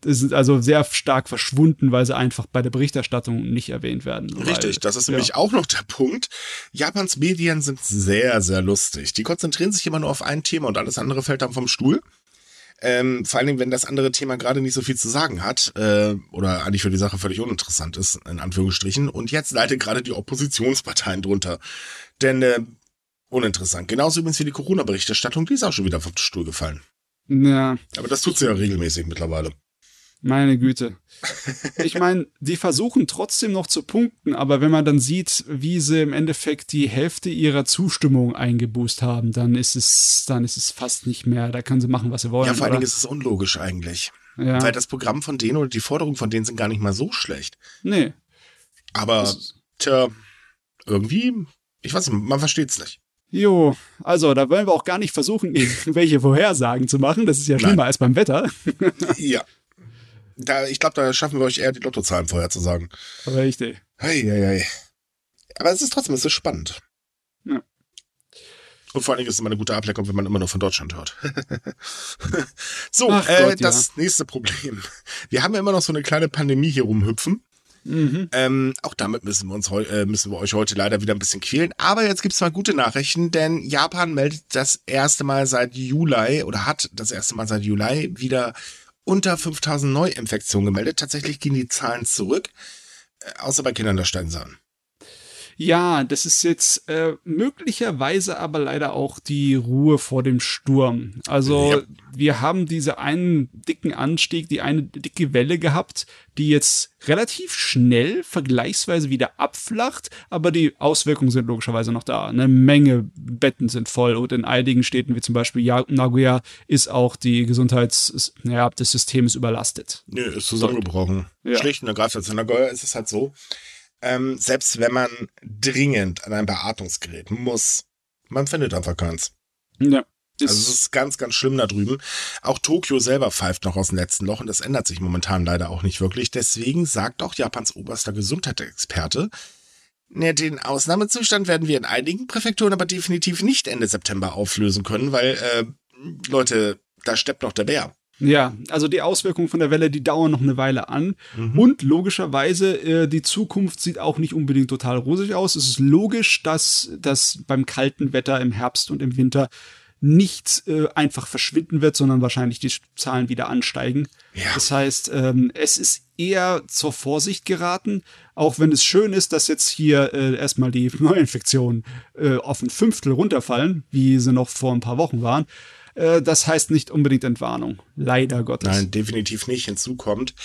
Das ist also sehr stark verschwunden, weil sie einfach bei der Berichterstattung nicht erwähnt werden. Richtig, weil, das ist ja. nämlich auch noch der Punkt. Japans Medien sind sehr, sehr lustig. Die konzentrieren sich immer nur auf ein Thema und alles andere fällt dann vom Stuhl. Ähm, vor allen Dingen, wenn das andere Thema gerade nicht so viel zu sagen hat äh, oder eigentlich für die Sache völlig uninteressant ist, in Anführungsstrichen. Und jetzt leidet gerade die Oppositionsparteien drunter. Denn äh, uninteressant. Genauso übrigens wie die Corona-Berichterstattung, die ist auch schon wieder vom Stuhl gefallen. Ja, Aber das tut sie ja regelmäßig mittlerweile. Meine Güte. Ich meine, die versuchen trotzdem noch zu punkten, aber wenn man dann sieht, wie sie im Endeffekt die Hälfte ihrer Zustimmung eingeboost haben, dann ist es, dann ist es fast nicht mehr. Da können sie machen, was sie wollen. Ja, vor allen? Dingen ist es unlogisch eigentlich. ja. Weil das Programm von denen oder die Forderungen von denen sind gar nicht mal so schlecht. Nee. Aber, tja, irgendwie, ich weiß nicht, man versteht's nicht. Jo, also da wollen wir auch gar nicht versuchen, irgendwelche Vorhersagen zu machen. Das ist ja Nein. schlimmer als beim Wetter. ja. Da, ich glaube, da schaffen wir euch eher die Lottozahlen vorher zu sagen. Richtig. Hei, hei, hei. Aber es ist trotzdem, es ist spannend. Ja. Und vor allen Dingen ist es immer eine gute Ablenkung, wenn man immer nur von Deutschland hört. so, Ach äh, Gott, ja. das nächste Problem. Wir haben ja immer noch so eine kleine Pandemie hier rumhüpfen. Mhm. Ähm, auch damit müssen wir uns äh, müssen wir euch heute leider wieder ein bisschen quälen. Aber jetzt gibt's mal gute Nachrichten, denn Japan meldet das erste Mal seit Juli oder hat das erste Mal seit Juli wieder unter 5000 Neuinfektionen gemeldet. Tatsächlich gehen die Zahlen zurück, äh, außer bei Kindern, da steigen sie an. Ja, das ist jetzt äh, möglicherweise aber leider auch die Ruhe vor dem Sturm. Also Ja. wir haben diese einen dicken Anstieg, die eine dicke Welle gehabt, die jetzt relativ schnell vergleichsweise wieder abflacht, aber die Auswirkungen sind logischerweise noch da. Eine Menge Betten sind voll und in einigen Städten wie zum Beispiel Nagoya ist auch die Gesundheits, ja, des Systems überlastet. Nö, ist zusammengebrochen. Ja. Schlicht und ergreifend. In Nagoya ist es halt so, ähm, selbst wenn man dringend an ein Beatmungsgerät muss, man findet einfach keins. Ja. Also es ist ganz, ganz schlimm da drüben. Auch Tokio selber pfeift noch aus dem letzten Loch und das ändert sich momentan leider auch nicht wirklich. Deswegen sagt auch Japans oberster Gesundheitsexperte, ne, den Ausnahmezustand werden wir in einigen Präfekturen aber definitiv nicht Ende September auflösen können, weil, äh, Leute, da steppt noch der Bär. Ja, also die Auswirkungen von der Welle, die dauern noch eine Weile an. Und logischerweise, äh, die Zukunft sieht auch nicht unbedingt total rosig aus. Es ist logisch, dass das beim kalten Wetter im Herbst und im Winter nicht äh, einfach verschwinden wird, sondern wahrscheinlich die Zahlen wieder ansteigen. Ja. Das heißt, ähm, es ist eher zur Vorsicht geraten, auch wenn es schön ist, dass jetzt hier äh, erstmal die Neuinfektionen äh, auf ein Fünftel runterfallen, wie sie noch vor ein paar Wochen waren. Äh, das heißt nicht unbedingt Entwarnung. Leider Gottes. Nein, definitiv nicht. Hinzu kommt,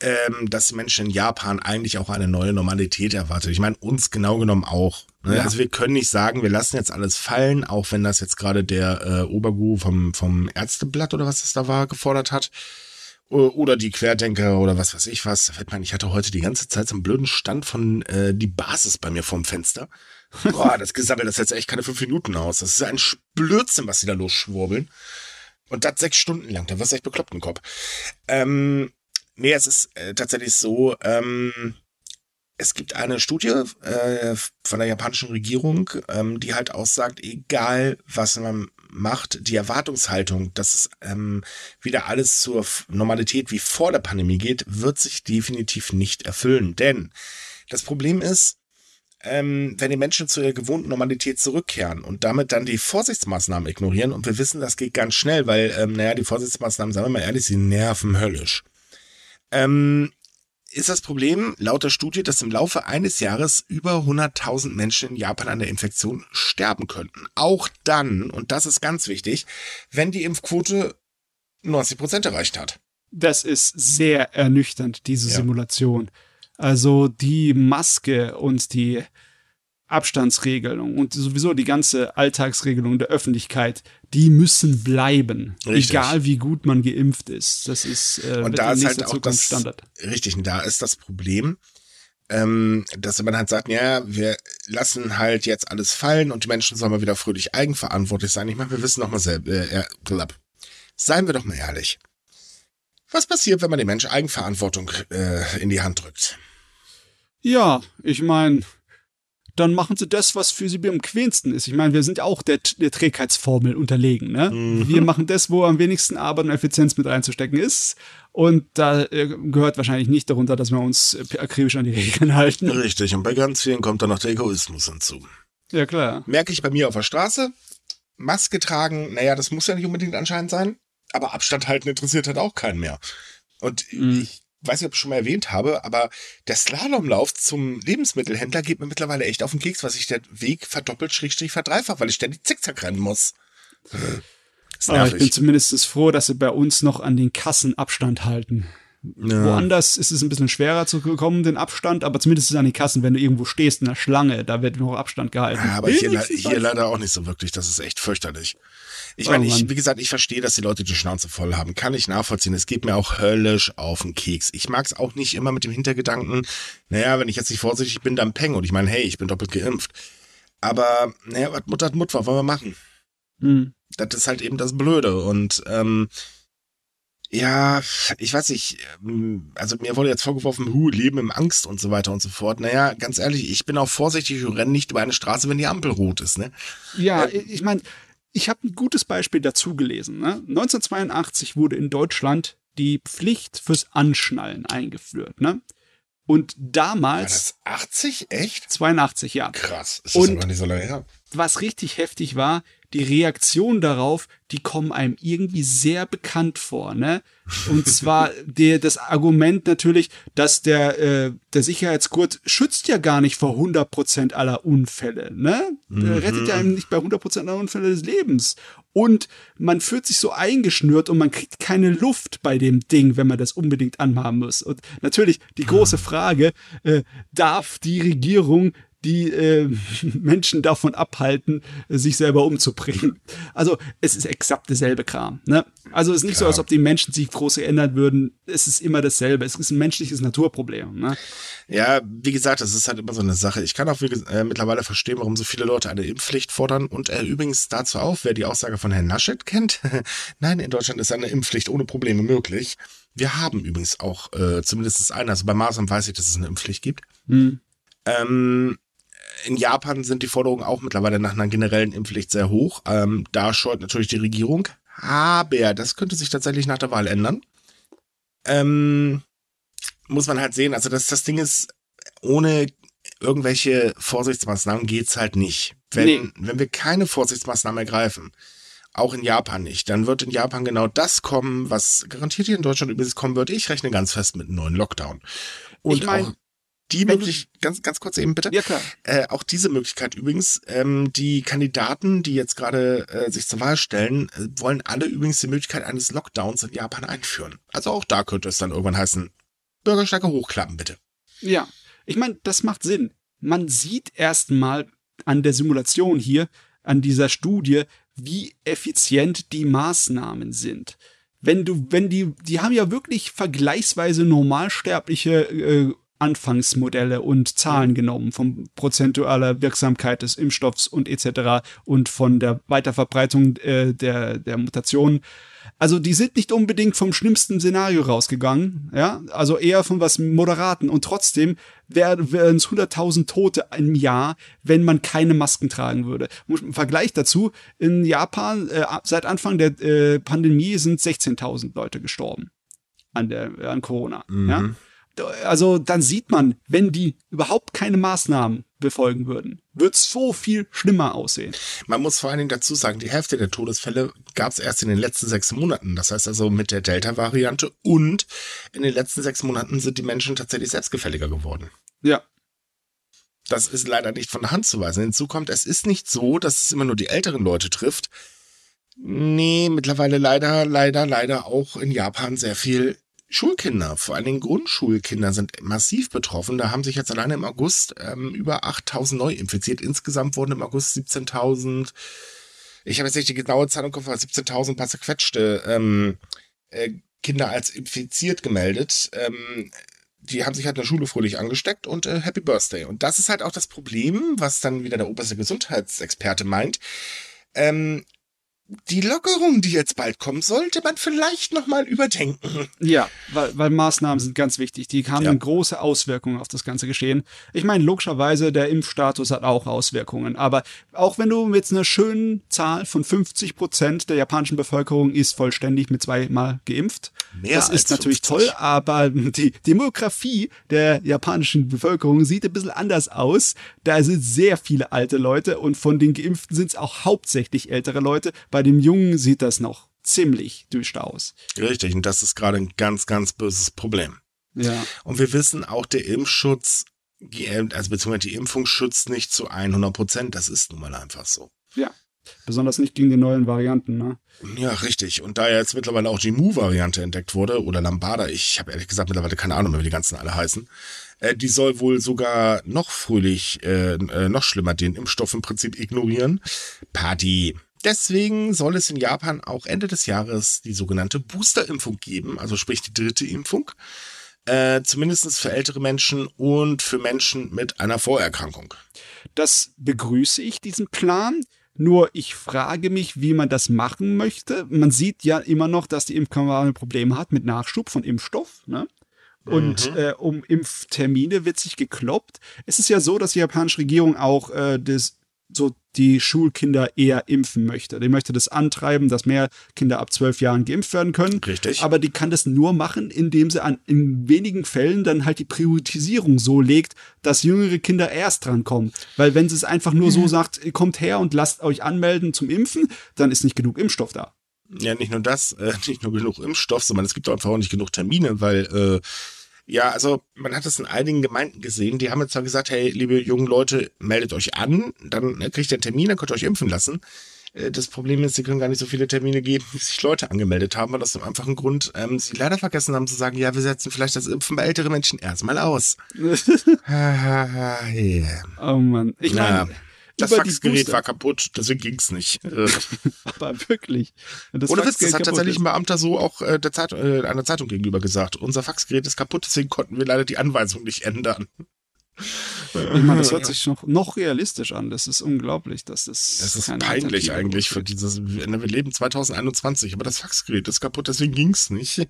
ähm, dass die Menschen in Japan eigentlich auch eine neue Normalität erwartet. Ich meine, uns genau genommen auch. Ne? Ja. Also wir können nicht sagen, wir lassen jetzt alles fallen, auch wenn das jetzt gerade der äh, Oberguru vom, vom Ärzteblatt oder was das da war, gefordert hat. Oder die Querdenker oder was weiß ich was. Ich meine, ich hatte heute die ganze Zeit so einen blöden Stand von äh, die Basis bei mir vorm Fenster. Boah, das Gesammel, das jetzt echt keine fünf Minuten aus. Das ist ein Blödsinn, was sie da losschwurbeln. Und das sechs Stunden lang, da wirst du echt bekloppt im Kopf. Ähm, nee, es ist äh, tatsächlich so, ähm, es gibt eine Studie äh, von der japanischen Regierung, ähm, die halt aussagt, egal was man macht, die Erwartungshaltung, dass es ähm, wieder alles zur Normalität wie vor der Pandemie geht, wird sich definitiv nicht erfüllen. Denn das Problem ist, ähm, wenn die Menschen zu ihrer gewohnten Normalität zurückkehren und damit dann die Vorsichtsmaßnahmen ignorieren, und wir wissen, das geht ganz schnell, weil, ähm, naja, die Vorsichtsmaßnahmen, sagen wir mal ehrlich, sie nerven höllisch. Ähm, ist das Problem laut der Studie, dass im Laufe eines Jahres über 100.000 Menschen in Japan an der Infektion sterben könnten. Auch dann, und das ist ganz wichtig, wenn die Impfquote 90 Prozent erreicht hat. Das ist sehr ernüchternd, diese ja. Simulation. Also die Maske und die Abstandsregelung und sowieso die ganze Alltagsregelung der Öffentlichkeit, die müssen bleiben, richtig. egal wie gut man geimpft ist. Das ist äh, und da ist halt auch das Standard. Richtig, und da ist das Problem, ähm, dass man halt sagt, ja, wir lassen halt jetzt alles fallen und die Menschen sollen mal wieder fröhlich eigenverantwortlich sein. Ich meine, wir wissen doch mal selber, äh, äh, seien wir doch mal ehrlich. Was passiert, wenn man den Menschen Eigenverantwortung äh, in die Hand drückt? Ja, ich meine, dann machen sie das, was für sie am bequemsten ist. Ich meine, wir sind ja auch der, der Trägheitsformel unterlegen. Ne? Mhm. Wir machen das, wo am wenigsten Arbeit und Effizienz mit reinzustecken ist. Und da äh, gehört wahrscheinlich nicht darunter, dass wir uns äh, akribisch an die Regeln halten. Richtig. Und bei ganz vielen kommt dann noch der Egoismus hinzu. Ja, klar. Merke ich bei mir auf der Straße. Maske tragen, naja, das muss ja nicht unbedingt anscheinend sein. Aber Abstand halten interessiert halt auch keinen mehr. Und mhm. ich weiß nicht, ob ich schon mal erwähnt habe, aber der Slalomlauf zum Lebensmittelhändler geht mir mittlerweile echt auf den Keks, was ich der Weg verdoppelt, schrägstrich verdreifacht, weil ich ständig zickzack rennen muss. Aber ich bin zumindest froh, dass sie bei uns noch an den Kassen Abstand halten. Ja. Woanders ist es ein bisschen schwerer zu bekommen, den Abstand, aber zumindest ist es an den Kassen, wenn du irgendwo stehst in der Schlange, da wird noch Abstand gehalten. Ja, aber hier, hier leider auch nicht so wirklich, das ist echt fürchterlich. Ich meine, oh, ich, wie gesagt, ich verstehe, dass die Leute die Schnauze voll haben. Kann ich nachvollziehen. Es geht mir auch höllisch auf den Keks. Ich mag es auch nicht immer mit dem Hintergedanken, naja, wenn ich jetzt nicht vorsichtig bin, dann peng. Und ich meine, hey, ich bin doppelt geimpft. Aber, naja, was Mutter hat Mutter, was wollen wir machen? Hm. Das ist halt eben das Blöde. Und ähm, ja, ich weiß nicht, ähm, also mir wurde jetzt vorgeworfen, hu, Leben im Angst und so weiter und so fort. Naja, ganz ehrlich, ich bin auch vorsichtig und renne nicht über eine Straße, wenn die Ampel rot ist, ne? Ja, äh, ich meine, ich habe ein gutes Beispiel dazu gelesen. Ne? 1982 wurde in Deutschland die Pflicht fürs Anschnallen eingeführt. Ne? Und damals. War das 80? Echt? 82, ja. Krass. Ist das Und nicht so lange her. Was richtig heftig war, die Reaktion darauf, die kommen einem irgendwie sehr bekannt vor, ne? Und zwar der, das Argument natürlich, dass der, äh, der Sicherheitsgurt schützt ja gar nicht vor 100% aller Unfälle, ne? Der mhm. rettet ja einem nicht bei 100% aller Unfälle des Lebens. Und man fühlt sich so eingeschnürt und man kriegt keine Luft bei dem Ding, wenn man das unbedingt anhaben muss. Und natürlich die große Frage, äh, darf die Regierung die äh, Menschen davon abhalten, sich selber umzubringen. Also es ist exakt derselbe Kram. Ne? Also es ist nicht Klar. so, als ob die Menschen sich groß ändern würden. Es ist immer dasselbe. Es ist ein menschliches Naturproblem. Ne? Ja, wie gesagt, es ist halt immer so eine Sache. Ich kann auch äh, mittlerweile verstehen, warum so viele Leute eine Impfpflicht fordern. Und äh, übrigens dazu auch, wer die Aussage von Herrn Naschet kennt. Nein, in Deutschland ist eine Impfpflicht ohne Probleme möglich. Wir haben übrigens auch äh, zumindest eine. Also bei Masern weiß ich, dass es eine Impfpflicht gibt. Hm. Ähm, in Japan sind die Forderungen auch mittlerweile nach einer generellen Impfpflicht sehr hoch. Ähm, da scheut natürlich die Regierung. Aber das könnte sich tatsächlich nach der Wahl ändern. Ähm, muss man halt sehen, also das, das Ding ist, ohne irgendwelche Vorsichtsmaßnahmen geht's halt nicht. Wenn, nee. wenn wir keine Vorsichtsmaßnahmen ergreifen, auch in Japan nicht, dann wird in Japan genau das kommen, was garantiert hier in Deutschland übrigens kommen wird. Ich rechne ganz fest mit einem neuen Lockdown. Und ich mein, auch die Möglichkeit, ganz, ganz kurz eben bitte. Ja, klar. Äh, auch diese Möglichkeit übrigens, ähm, die Kandidaten, die jetzt gerade äh, sich zur Wahl stellen, äh, wollen alle übrigens die Möglichkeit eines Lockdowns in Japan einführen. Also auch da könnte es dann irgendwann heißen, Bürgersteige hochklappen, bitte. Ja, ich meine, das macht Sinn. Man sieht erstmal an der Simulation hier, an dieser Studie, wie effizient die Maßnahmen sind. Wenn du, wenn die, die haben ja wirklich vergleichsweise normalsterbliche äh, Anfangsmodelle und Zahlen genommen von prozentualer Wirksamkeit des Impfstoffs und etc. und von der Weiterverbreitung äh, der, der Mutationen. Also die sind nicht unbedingt vom schlimmsten Szenario rausgegangen, ja, also eher von was Moderaten und trotzdem wären es 100.000 Tote im Jahr, wenn man keine Masken tragen würde. Im Vergleich dazu, in Japan äh, seit Anfang der äh, Pandemie sind 16.000 Leute gestorben an der an Corona, mhm. ja. Also dann sieht man, wenn die überhaupt keine Maßnahmen befolgen würden, wird so viel schlimmer aussehen. Man muss vor allen Dingen dazu sagen, die Hälfte der Todesfälle gab es erst in den letzten sechs Monaten. Das heißt also mit der Delta-Variante und in den letzten sechs Monaten sind die Menschen tatsächlich selbstgefälliger geworden. Ja. Das ist leider nicht von der Hand zu weisen. Hinzu kommt, es ist nicht so, dass es immer nur die älteren Leute trifft. Nee, mittlerweile leider, leider, leider auch in Japan sehr viel Schulkinder, vor allen Dingen Grundschulkinder sind massiv betroffen. Da haben sich jetzt alleine im August ähm, über 8000 neu infiziert. Insgesamt wurden im August 17.000, ich habe jetzt nicht die genaue Zahl im Kopf, aber 17.000 paar zerquetschte ähm, äh, Kinder als infiziert gemeldet. Ähm, die haben sich halt in der Schule fröhlich angesteckt und äh, Happy Birthday. Und das ist halt auch das Problem, was dann wieder der oberste Gesundheitsexperte meint. Ähm, die Lockerung, die jetzt bald kommen, sollte man vielleicht nochmal überdenken. Ja, weil, weil Maßnahmen sind ganz wichtig. Die haben ja. große Auswirkungen auf das ganze Geschehen. Ich meine, logischerweise, der Impfstatus hat auch Auswirkungen. Aber auch wenn du mit einer schönen Zahl von 50 Prozent der japanischen Bevölkerung ist vollständig mit zweimal geimpft, Mehr das ist natürlich 50. toll, aber die Demografie der japanischen Bevölkerung sieht ein bisschen anders aus. Da sind sehr viele alte Leute und von den Geimpften sind es auch hauptsächlich ältere Leute bei dem Jungen sieht das noch ziemlich düster aus. Richtig, und das ist gerade ein ganz, ganz böses Problem. Ja. Und wir wissen auch, der Impfschutz, also beziehungsweise die Impfung schützt nicht zu 100 Prozent. Das ist nun mal einfach so. Ja. Besonders nicht gegen die neuen Varianten, ne? Ja, richtig. Und da jetzt mittlerweile auch die Mu-Variante entdeckt wurde, oder Lambada, ich habe ehrlich gesagt mittlerweile keine Ahnung mehr, wie die ganzen alle heißen, äh, die soll wohl sogar noch fröhlich, äh, äh, noch schlimmer den Impfstoff im Prinzip ignorieren. Party. Deswegen soll es in Japan auch Ende des Jahres die sogenannte Booster-Impfung geben, also sprich die dritte Impfung. Äh, zumindest für ältere Menschen und für Menschen mit einer Vorerkrankung. Das begrüße ich, diesen Plan. Nur ich frage mich, wie man das machen möchte. Man sieht ja immer noch, dass die Impfkampagne Probleme hat mit Nachschub von Impfstoff. Ne? Und mhm. äh, um Impftermine wird sich gekloppt. Es ist ja so, dass die japanische Regierung auch äh, das so die Schulkinder eher impfen möchte. Die möchte das antreiben, dass mehr Kinder ab zwölf Jahren geimpft werden können. Richtig. Aber die kann das nur machen, indem sie an, in wenigen Fällen dann halt die Priorisierung so legt, dass jüngere Kinder erst dran kommen. Weil wenn sie es einfach nur so sagt, kommt her und lasst euch anmelden zum Impfen, dann ist nicht genug Impfstoff da. Ja, nicht nur das, äh, nicht nur genug Impfstoff, sondern es gibt auch einfach auch nicht genug Termine, weil äh, ja, also man hat es in einigen Gemeinden gesehen, die haben jetzt zwar gesagt, hey, liebe jungen Leute, meldet euch an, dann kriegt ihr einen Termin, dann könnt ihr euch impfen lassen. Äh, das Problem ist, sie können gar nicht so viele Termine geben, wie sich Leute angemeldet haben, weil aus dem einfachen Grund ähm, sie leider vergessen haben zu sagen, ja, wir setzen vielleicht das Impfen bei älteren Menschen erstmal aus. yeah. Oh Mann. Ich meine, das Faxgerät war kaputt, deswegen ging's nicht. Aber wirklich. Das Oder Witz, das hat tatsächlich ein Beamter so auch äh, der Zeit, äh, einer Zeitung gegenüber gesagt. Unser Faxgerät ist kaputt, deswegen konnten wir leider die Anweisung nicht ändern. Ich meine, das hört sich noch, noch realistisch an. Das ist unglaublich, dass das. Das ist peinlich eigentlich für dieses. Wir leben 2021, aber das Faxgerät ist kaputt, deswegen ging's nicht.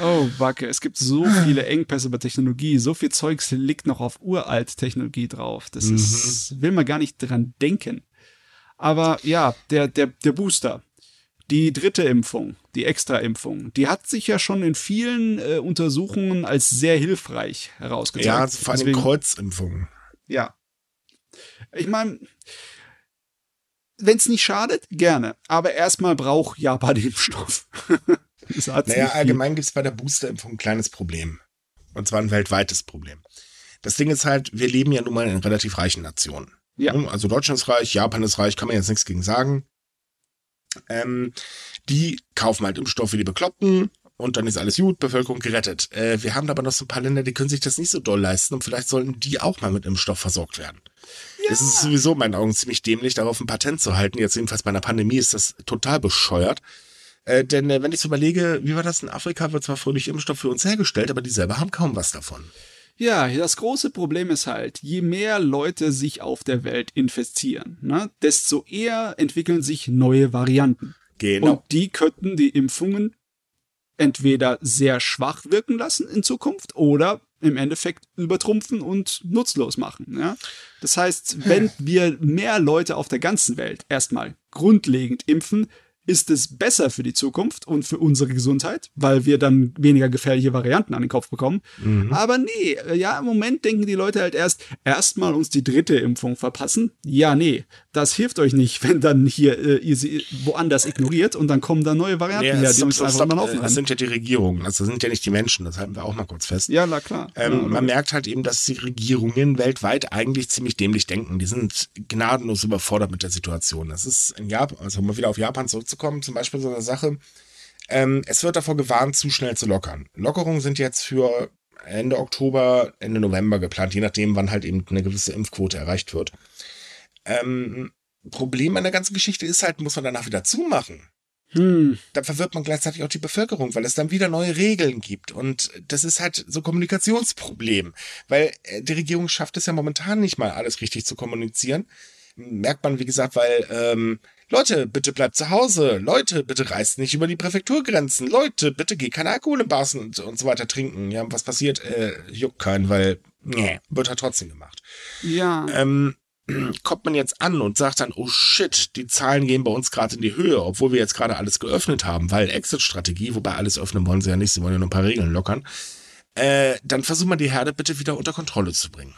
Oh, Backe, es gibt so viele Engpässe bei Technologie, so viel Zeugs liegt noch auf uralt Technologie drauf. Das mhm. ist, will man gar nicht dran denken. Aber ja, der, der, der Booster, die dritte Impfung, die Extra-Impfung, die hat sich ja schon in vielen äh, Untersuchungen als sehr hilfreich herausgezeigt. Ja, vor allem Kreuzimpfungen. Ja. Ich meine, wenn es nicht schadet, gerne. Aber erstmal braucht Japan den Impfstoff. naja, allgemein gibt es bei der Boosterimpfung ein kleines Problem. Und zwar ein weltweites Problem. Das Ding ist halt, wir leben ja nun mal in relativ reichen Nationen. Ja. Also Deutschland ist reich, Japan ist reich, kann man jetzt nichts gegen sagen. Ähm, die kaufen halt Impfstoff wie die Bekloppten und dann ist alles gut, Bevölkerung gerettet. Äh, wir haben aber noch so ein paar Länder, die können sich das nicht so doll leisten und vielleicht sollten die auch mal mit Impfstoff versorgt werden. Ja. Es ist sowieso in meinen Augen ziemlich dämlich, darauf ein Patent zu halten. Jetzt jedenfalls bei einer Pandemie ist das total bescheuert. Äh, denn äh, wenn ich so überlege, wie war das in Afrika, wird zwar fröhlich Impfstoff für uns hergestellt, aber die selber haben kaum was davon. Ja, das große Problem ist halt, je mehr Leute sich auf der Welt infizieren, ne, desto eher entwickeln sich neue Varianten. Genau. Und die könnten die Impfungen entweder sehr schwach wirken lassen in Zukunft oder im Endeffekt übertrumpfen und nutzlos machen. Ja? Das heißt, wenn wir mehr Leute auf der ganzen Welt erstmal grundlegend impfen, ist es besser für die Zukunft und für unsere Gesundheit, weil wir dann weniger gefährliche Varianten an den Kopf bekommen. Mhm. Aber nee, äh, ja, im Moment denken die Leute halt erst, erstmal uns die dritte Impfung verpassen. Ja, nee, das hilft euch nicht, wenn dann hier äh, ihr sie woanders ignoriert und dann kommen da neue Varianten ja, her, die uns einfach mal aufrennen. Das sind ja die Regierungen, also das sind ja nicht die Menschen, das halten wir auch mal kurz fest. Ja, na klar. Ähm, ja, man merkt halt eben, dass die Regierungen weltweit eigentlich ziemlich dämlich denken. Die sind gnadenlos überfordert mit der Situation. Das ist in Japan, also um wieder auf Japan zurückzukommen, zum Beispiel so eine Sache. Ähm, es wird davor gewarnt, zu schnell zu lockern. Lockerungen sind jetzt für Ende Oktober, Ende November geplant, je nachdem, wann halt eben eine gewisse Impfquote erreicht wird. Ähm, Problem an der ganzen Geschichte ist halt, muss man danach wieder zumachen. Hm. Dann verwirrt man gleichzeitig auch die Bevölkerung, weil es dann wieder neue Regeln gibt. Und das ist halt so ein Kommunikationsproblem, weil äh, die Regierung schafft es ja momentan nicht mal, alles richtig zu kommunizieren. Merkt man, wie gesagt, weil ähm, Leute, bitte bleibt zu Hause. Leute, bitte reist nicht über die Präfekturgrenzen. Leute, bitte geht keine Alkohol in Bars und, und so weiter trinken. Ja, was passiert? Äh, juckt keinen, weil, nee, wird halt trotzdem gemacht. Ja. Ähm, kommt man jetzt an und sagt dann, oh shit, die Zahlen gehen bei uns gerade in die Höhe, obwohl wir jetzt gerade alles geöffnet haben, weil Exit-Strategie, wobei alles öffnen wollen sie ja nicht, sie wollen ja nur ein paar Regeln lockern, äh, dann versucht man die Herde bitte wieder unter Kontrolle zu bringen.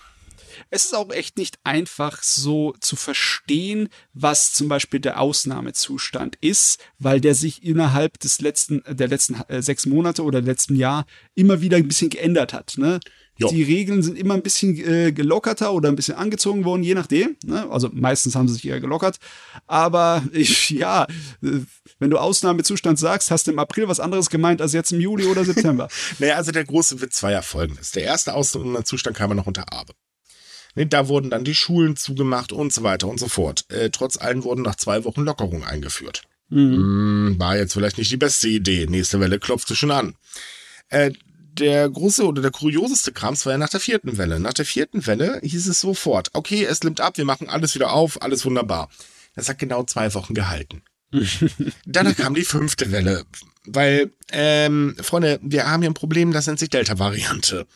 Es ist auch echt nicht einfach so zu verstehen, was zum Beispiel der Ausnahmezustand ist, weil der sich innerhalb des letzten, der letzten äh, sechs Monate oder letzten Jahr immer wieder ein bisschen geändert hat. Ne? Jo. Die Regeln sind immer ein bisschen äh, gelockerter oder ein bisschen angezogen worden, je nachdem. Ne? Also meistens haben sie sich eher gelockert. Aber ich, ja, äh, wenn du Ausnahmezustand sagst, hast du im April was anderes gemeint als jetzt im Juli oder September. naja, also der große Witz war ja folgendes. Der erste Ausnahmezustand kam ja noch unter Abe. Nee, da wurden dann die Schulen zugemacht und so weiter und so fort. Äh, trotz allem wurden nach zwei Wochen Lockerungen eingeführt. Mhm. Hm, war jetzt vielleicht nicht die beste Idee. Nächste Welle klopfte schon an. Äh, der große oder der kurioseste Krams war ja nach der vierten Welle. Nach der vierten Welle hieß es sofort, okay, es nimmt ab, wir machen alles wieder auf, alles wunderbar. Das hat genau zwei Wochen gehalten. Danach kam die fünfte Welle, weil, ähm, Freunde, wir haben hier ein Problem, das nennt sich Delta-Variante.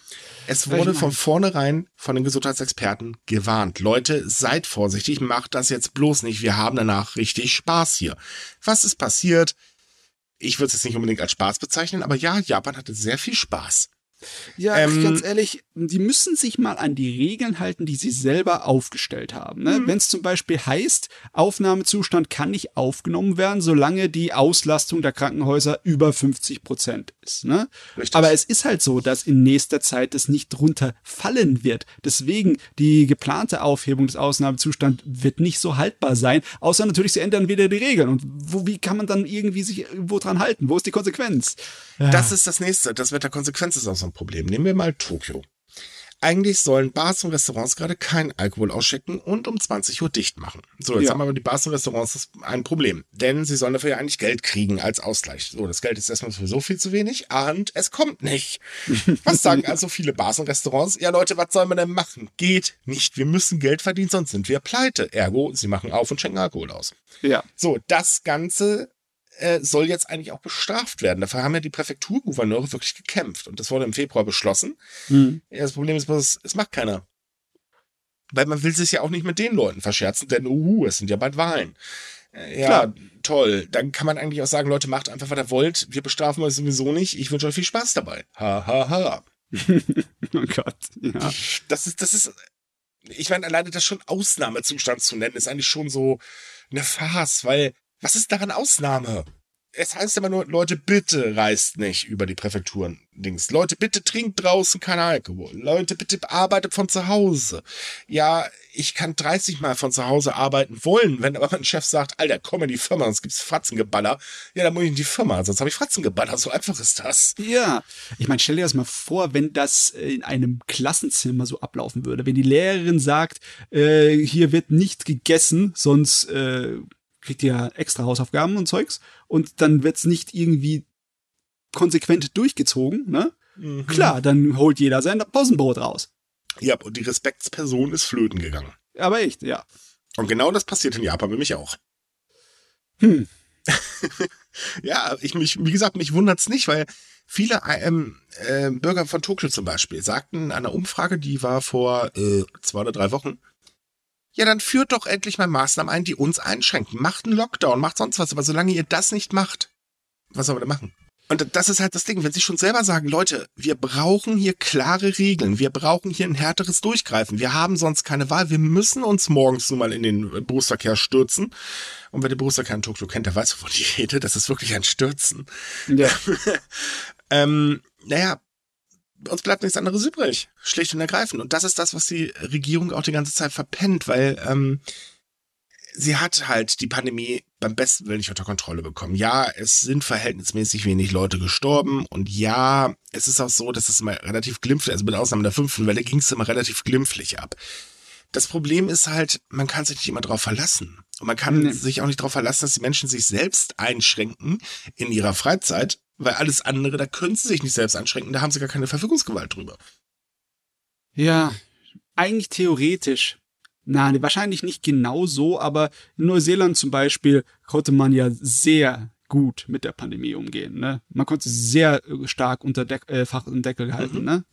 Es wurde von vornherein von den Gesundheitsexperten gewarnt. Leute, seid vorsichtig, macht das jetzt bloß nicht. Wir haben danach richtig Spaß hier. Was ist passiert? Ich würde es jetzt nicht unbedingt als Spaß bezeichnen, aber ja, Japan hatte sehr viel Spaß. Ja, ähm, ganz ehrlich, die müssen sich mal an die Regeln halten, die sie selber aufgestellt haben. Ne? Mhm. Wenn es zum Beispiel heißt, Aufnahmezustand kann nicht aufgenommen werden, solange die Auslastung der Krankenhäuser über 50 Prozent ist. Ne? Aber es ist halt so, dass in nächster Zeit es nicht drunter fallen wird. Deswegen die geplante Aufhebung des Ausnahmezustands wird nicht so haltbar sein, außer natürlich, sie ändern wieder die Regeln. Und wo, wie kann man dann irgendwie sich wo dran halten? Wo ist die Konsequenz? Das ist das nächste. Das wird der Konsequenz ist auch so ein Problem. Nehmen wir mal Tokio. Eigentlich sollen Bars und Restaurants gerade keinen Alkohol ausschecken und um 20 Uhr dicht machen. So, jetzt ja. haben aber die Bars und Restaurants ein Problem. Denn sie sollen dafür ja eigentlich Geld kriegen als Ausgleich. So, das Geld ist erstmal sowieso viel zu wenig und es kommt nicht. Was sagen also viele Bars und Restaurants? Ja, Leute, was sollen wir denn machen? Geht nicht. Wir müssen Geld verdienen, sonst sind wir pleite. Ergo, sie machen auf und schenken Alkohol aus. Ja. So, das Ganze äh, soll jetzt eigentlich auch bestraft werden. Dafür haben ja die Präfekturgouverneure wirklich gekämpft. Und das wurde im Februar beschlossen. Mhm. Ja, das Problem ist, es, es macht keiner. Weil man will sich ja auch nicht mit den Leuten verscherzen, denn uh, es sind ja bald Wahlen. Äh, ja, Klar. toll. Dann kann man eigentlich auch sagen, Leute, macht einfach, was ihr wollt. Wir bestrafen euch sowieso nicht. Ich wünsche euch viel Spaß dabei. Ha, ha, ha. oh Gott, ja. Das ist, das ist, ich meine, alleine das schon Ausnahmezustand zu nennen, ist eigentlich schon so eine Farce, weil was ist daran Ausnahme? Es heißt immer nur, Leute, bitte reist nicht über die Präfekturen. Dings. Leute, bitte trinkt draußen kein Alkohol. Leute, bitte arbeitet von zu Hause. Ja, ich kann 30 Mal von zu Hause arbeiten wollen, wenn aber mein Chef sagt, Alter, komm in die Firma, sonst gibt's Fratzengeballer. Ja, dann muss ich in die Firma, sonst habe ich Fratzengeballer. So einfach ist das. Ja. Ich meine, stell dir das mal vor, wenn das in einem Klassenzimmer so ablaufen würde. Wenn die Lehrerin sagt, äh, hier wird nicht gegessen, sonst äh, kriegt ihr extra Hausaufgaben und Zeugs und dann wird's nicht irgendwie konsequent durchgezogen, ne? Mhm. Klar, dann holt jeder sein Pausenbrot raus. Ja, und die Respektsperson ist flöten gegangen. Aber echt, ja. Und genau das passiert in Japan bei mich auch. Hm. ja, ich mich, wie gesagt, mich wundert's nicht, weil viele ähm, äh, Bürger von Tokio zum Beispiel sagten in einer Umfrage, die war vor äh, zwei oder drei Wochen, Ja, dann führt doch endlich mal Maßnahmen ein, die uns einschränken. Macht einen Lockdown, macht sonst was. Aber solange ihr das nicht macht, was sollen wir denn machen? Und das ist halt das Ding, wenn sie schon selber sagen, Leute, wir brauchen hier klare Regeln, wir brauchen hier ein härteres Durchgreifen, wir haben sonst keine Wahl, wir müssen uns morgens nun mal in den Berufsverkehr stürzen. Und wer den Berufsverkehr in Tokio kennt, der weiß, wovon ich rede, das ist wirklich ein Stürzen. Ja. ähm, naja, uns bleibt nichts anderes übrig, schlicht und ergreifend. Und das ist das, was die Regierung auch die ganze Zeit verpennt, weil ähm, sie hat halt die Pandemie beim besten Willen nicht unter Kontrolle bekommen. Ja, es sind verhältnismäßig wenig Leute gestorben und ja, es ist auch so, dass es immer relativ glimpflich, also mit Ausnahme der fünften Welle ging es immer relativ glimpflich ab. Das Problem ist halt, man kann sich nicht immer darauf verlassen. Und man kann nee. sich auch nicht darauf verlassen, dass die Menschen sich selbst einschränken in ihrer Freizeit, weil alles andere, da können sie sich nicht selbst einschränken, da haben sie gar keine Verfügungsgewalt drüber. Ja, eigentlich theoretisch Nein, wahrscheinlich nicht genau so, aber in Neuseeland zum Beispiel konnte man ja sehr gut mit der Pandemie umgehen. Ne? Man konnte sehr äh, stark unter Deck, äh, Fach und Deckel halten. Mhm. Ne?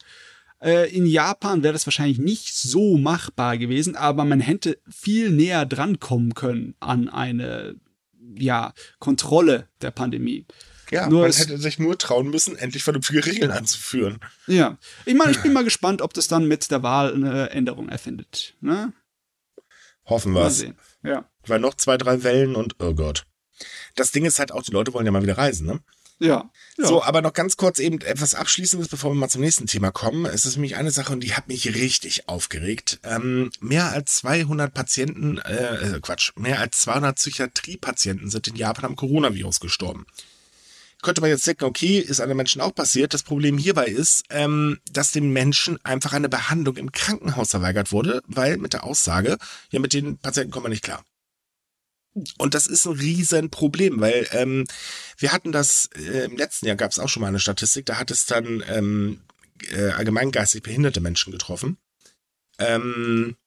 Äh, in Japan wäre das wahrscheinlich nicht so machbar gewesen, aber man hätte viel näher drankommen können an eine ja, Kontrolle der Pandemie. Ja, nur man hätte sich nur trauen müssen, endlich vernünftige Regeln anzuführen. Ja, ich meine, ich bin mal gespannt, ob das dann mit der Wahl eine Änderung erfindet. Ne? Hoffen wir es. Ja. Weil noch zwei, drei Wellen und oh Gott. Das Ding ist halt auch, die Leute wollen ja mal wieder reisen, ne? Ja, ja. So, aber noch ganz kurz eben etwas Abschließendes, bevor wir mal zum nächsten Thema kommen. Es ist nämlich eine Sache und die hat mich richtig aufgeregt. Ähm, mehr als 200 Patienten, äh, äh, Quatsch, mehr als 200 Psychiatriepatienten sind in Japan am Coronavirus gestorben könnte man jetzt denken, okay, ist einem Menschen auch passiert. Das Problem hierbei ist, ähm, dass den Menschen einfach eine Behandlung im Krankenhaus verweigert wurde, weil mit der Aussage, ja, mit den Patienten kommen wir nicht klar. Und das ist ein Riesenproblem, weil ähm, wir hatten das äh, im letzten Jahr gab es auch schon mal eine Statistik, da hat es dann ähm, äh, allgemeingeistig behinderte Menschen getroffen. Ähm,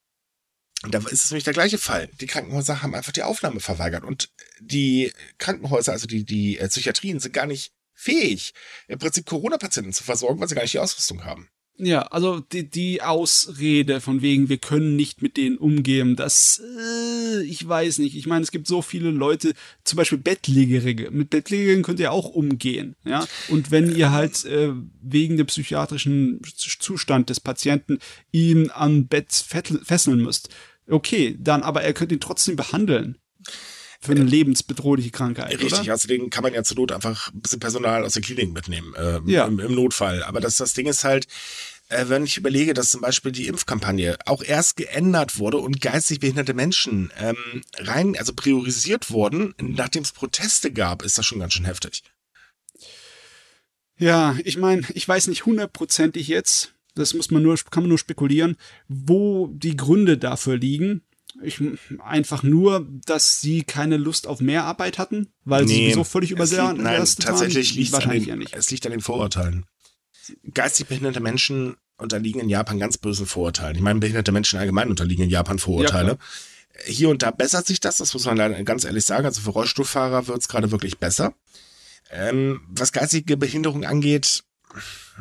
und da ist es nämlich der gleiche Fall. Die Krankenhäuser haben einfach die Aufnahme verweigert. Und die Krankenhäuser, also die, die äh, Psychiatrien, sind gar nicht fähig, im Prinzip Corona-Patienten zu versorgen, weil sie gar nicht die Ausrüstung haben. Ja, also die, die Ausrede von wegen, wir können nicht mit denen umgehen, das, äh, ich weiß nicht. Ich meine, es gibt so viele Leute, zum Beispiel Bettlägerige. Mit Bettlägerigen könnt ihr auch umgehen, ja. Und wenn ihr halt äh, wegen dem psychiatrischen Zustand des Patienten ihn am Bett fesseln müsst, okay, dann aber er könnte ihn trotzdem behandeln. Für eine lebensbedrohliche Krankheit. Richtig, oder? außerdem kann man ja zur Not einfach ein bisschen Personal aus der Klinik mitnehmen, äh, ja. im, im, Notfall. Aber das, das Ding ist halt, äh, wenn ich überlege, dass zum Beispiel die Impfkampagne auch erst geändert wurde und geistig behinderte Menschen ähm, rein, also priorisiert wurden, nachdem es Proteste gab, ist das schon ganz schön heftig. Ja, ich meine, ich weiß nicht hundertprozentig jetzt, das muss man nur, kann man nur spekulieren, wo die Gründe dafür liegen. Ich, einfach nur, dass sie keine Lust auf mehr Arbeit hatten, weil nee, sie sowieso völlig übersehen Nein, tatsächlich liegt es an den, ja nicht. es liegt an den Vorurteilen. Geistig behinderte Menschen unterliegen in Japan ganz bösen Vorurteilen. Ich meine, behinderte Menschen allgemein unterliegen in Japan Vorurteile. Ja, Hier und da bessert sich das, das muss man leider ganz ehrlich sagen. Also für Rollstuhlfahrer wird es gerade wirklich besser. Ähm, was geistige Behinderung angeht,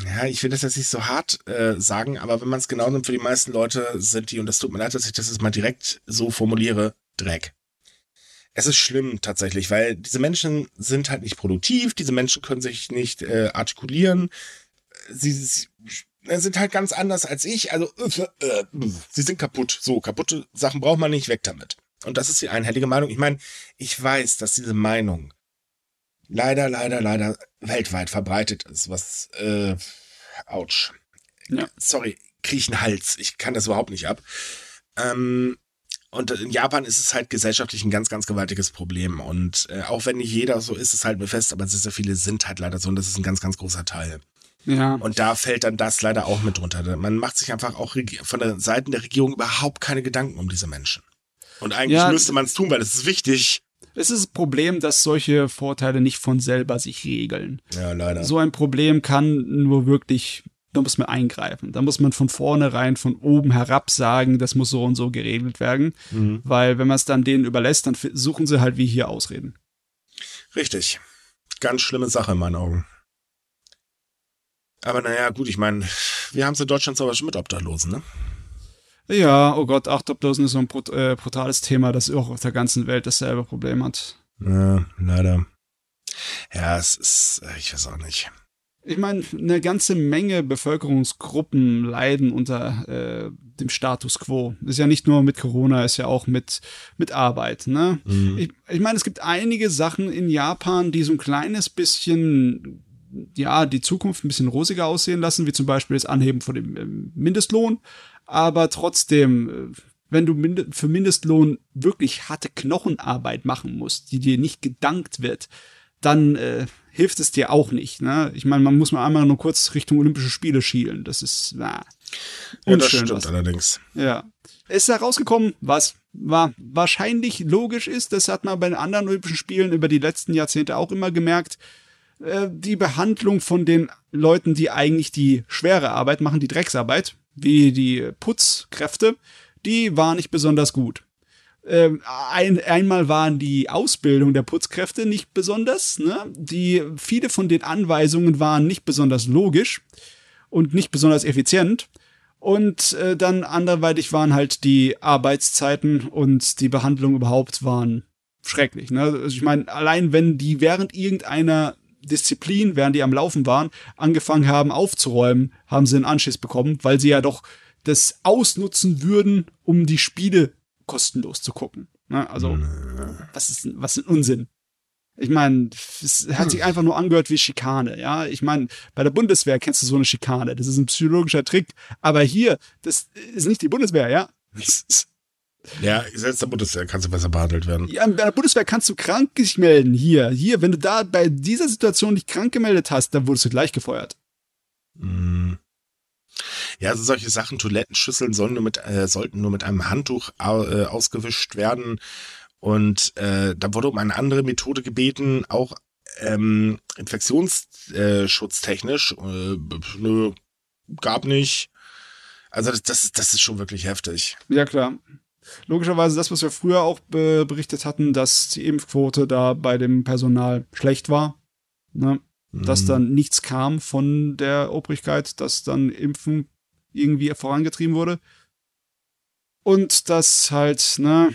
ja, ich will das jetzt nicht so hart äh, sagen, aber wenn man es genau nimmt, für die meisten Leute sind die, und das tut mir leid, dass ich das jetzt mal direkt so formuliere, Dreck. Es ist schlimm tatsächlich, weil diese Menschen sind halt nicht produktiv, diese Menschen können sich nicht äh, artikulieren, sie, sie sind halt ganz anders als ich, also äh, äh, sie sind kaputt. So, kaputte Sachen braucht man nicht, weg damit. Und das ist die einhellige Meinung. Ich meine, ich weiß, dass diese Meinung leider, leider, leider weltweit verbreitet ist, was, äh, ouch. Ja. Sorry, kriege ich einen Hals. Ich kann das überhaupt nicht ab. Ähm, und in Japan ist es halt gesellschaftlich ein ganz, ganz gewaltiges Problem. Und äh, auch wenn nicht jeder so ist, ist es halt mir fest, aber sehr, sehr viele sind halt leider so und das ist ein ganz, ganz großer Teil. Ja. Und da fällt dann das leider auch mit drunter. Man macht sich einfach auch von der Seite der Regierung überhaupt keine Gedanken um diese Menschen. Und eigentlich ja, müsste man es tun, weil es ist wichtig. Es ist das Problem, dass solche Vorteile nicht von selber sich regeln. Ja, leider. So ein Problem kann nur wirklich, da muss man eingreifen. Da muss man von vornherein, von oben herab sagen, das muss so und so geregelt werden. Mhm. Weil wenn man es dann denen überlässt, dann suchen sie halt wie hier Ausreden. Richtig. Ganz schlimme Sache in meinen Augen. Aber naja, gut, ich meine, wir haben es in Deutschland zum Beispiel mit Obdachlosen, ne? Ja, oh Gott, Achtoblosen ist so ein brut äh, brutales Thema, das auch auf der ganzen Welt dasselbe Problem hat. Ja, leider. Ja, es ist, äh, ich weiß auch nicht. Ich meine, eine ganze Menge Bevölkerungsgruppen leiden unter äh, dem Status quo. Ist ja nicht nur mit Corona, ist ja auch mit, mit Arbeit. Ne? Mhm. Ich, ich meine, es gibt einige Sachen in Japan, die so ein kleines bisschen, ja, die Zukunft ein bisschen rosiger aussehen lassen, wie zum Beispiel das Anheben von dem ähm, Mindestlohn. Aber trotzdem, äh, wenn du für Mindestlohn wirklich harte Knochenarbeit machen musst, die dir nicht gedankt wird, dann äh, hilft es dir auch nicht. Ne? Ich meine, man muss mal einmal nur kurz Richtung Olympische Spiele schielen. Das ist na, unschön. Ja, das stimmt was. allerdings. Ja. ist da rausgekommen, was war wahrscheinlich logisch ist. Das hat man bei den anderen Olympischen Spielen über die letzten Jahrzehnte auch immer gemerkt. Äh, die Behandlung von den Leuten, die eigentlich die schwere Arbeit machen, die Drecksarbeit, wie die Putzkräfte, die war nicht besonders gut ähm, ein, einmal waren die Ausbildung der Putzkräfte nicht besonders, ne? Die, viele von den Anweisungen waren nicht besonders logisch und nicht besonders effizient. Und äh, dann anderweitig waren halt die Arbeitszeiten und die Behandlung überhaupt waren schrecklich. Ne? Also ich meine, allein wenn die während irgendeiner Disziplin, während die am Laufen waren, angefangen haben aufzuräumen, haben sie einen Anschiss bekommen, weil sie ja doch das ausnutzen würden, um die Spiele kostenlos zu gucken. Ne? Also, was ist, was ist ein Unsinn? Ich meine, es hat sich einfach nur angehört wie Schikane, ja. Ich meine, bei der Bundeswehr kennst du so eine Schikane. Das ist ein psychologischer Trick. Aber hier, das ist nicht die Bundeswehr, ja. Ja, selbst der Bundeswehr kannst du besser behandelt werden. Ja, bei der Bundeswehr kannst du krank dich melden. Hier, hier, wenn du da bei dieser Situation dich krank gemeldet hast, dann wurdest du gleich gefeuert. Mm. Ja, also solche Sachen, Toilettenschüsseln sollen nur mit, äh, sollten nur mit einem Handtuch äh, ausgewischt werden. Und äh, da wurde um eine andere Methode gebeten, auch ähm, infektionsschutztechnisch. Äh, nö, gab nicht. Also das, das, das ist schon wirklich heftig. Ja, klar. Logischerweise das, was wir früher auch be berichtet hatten, dass die Impfquote da bei dem Personal schlecht war. Ne? Dass mhm. dann nichts kam von der Obrigkeit, dass dann Impfen irgendwie vorangetrieben wurde. Und das halt, ne,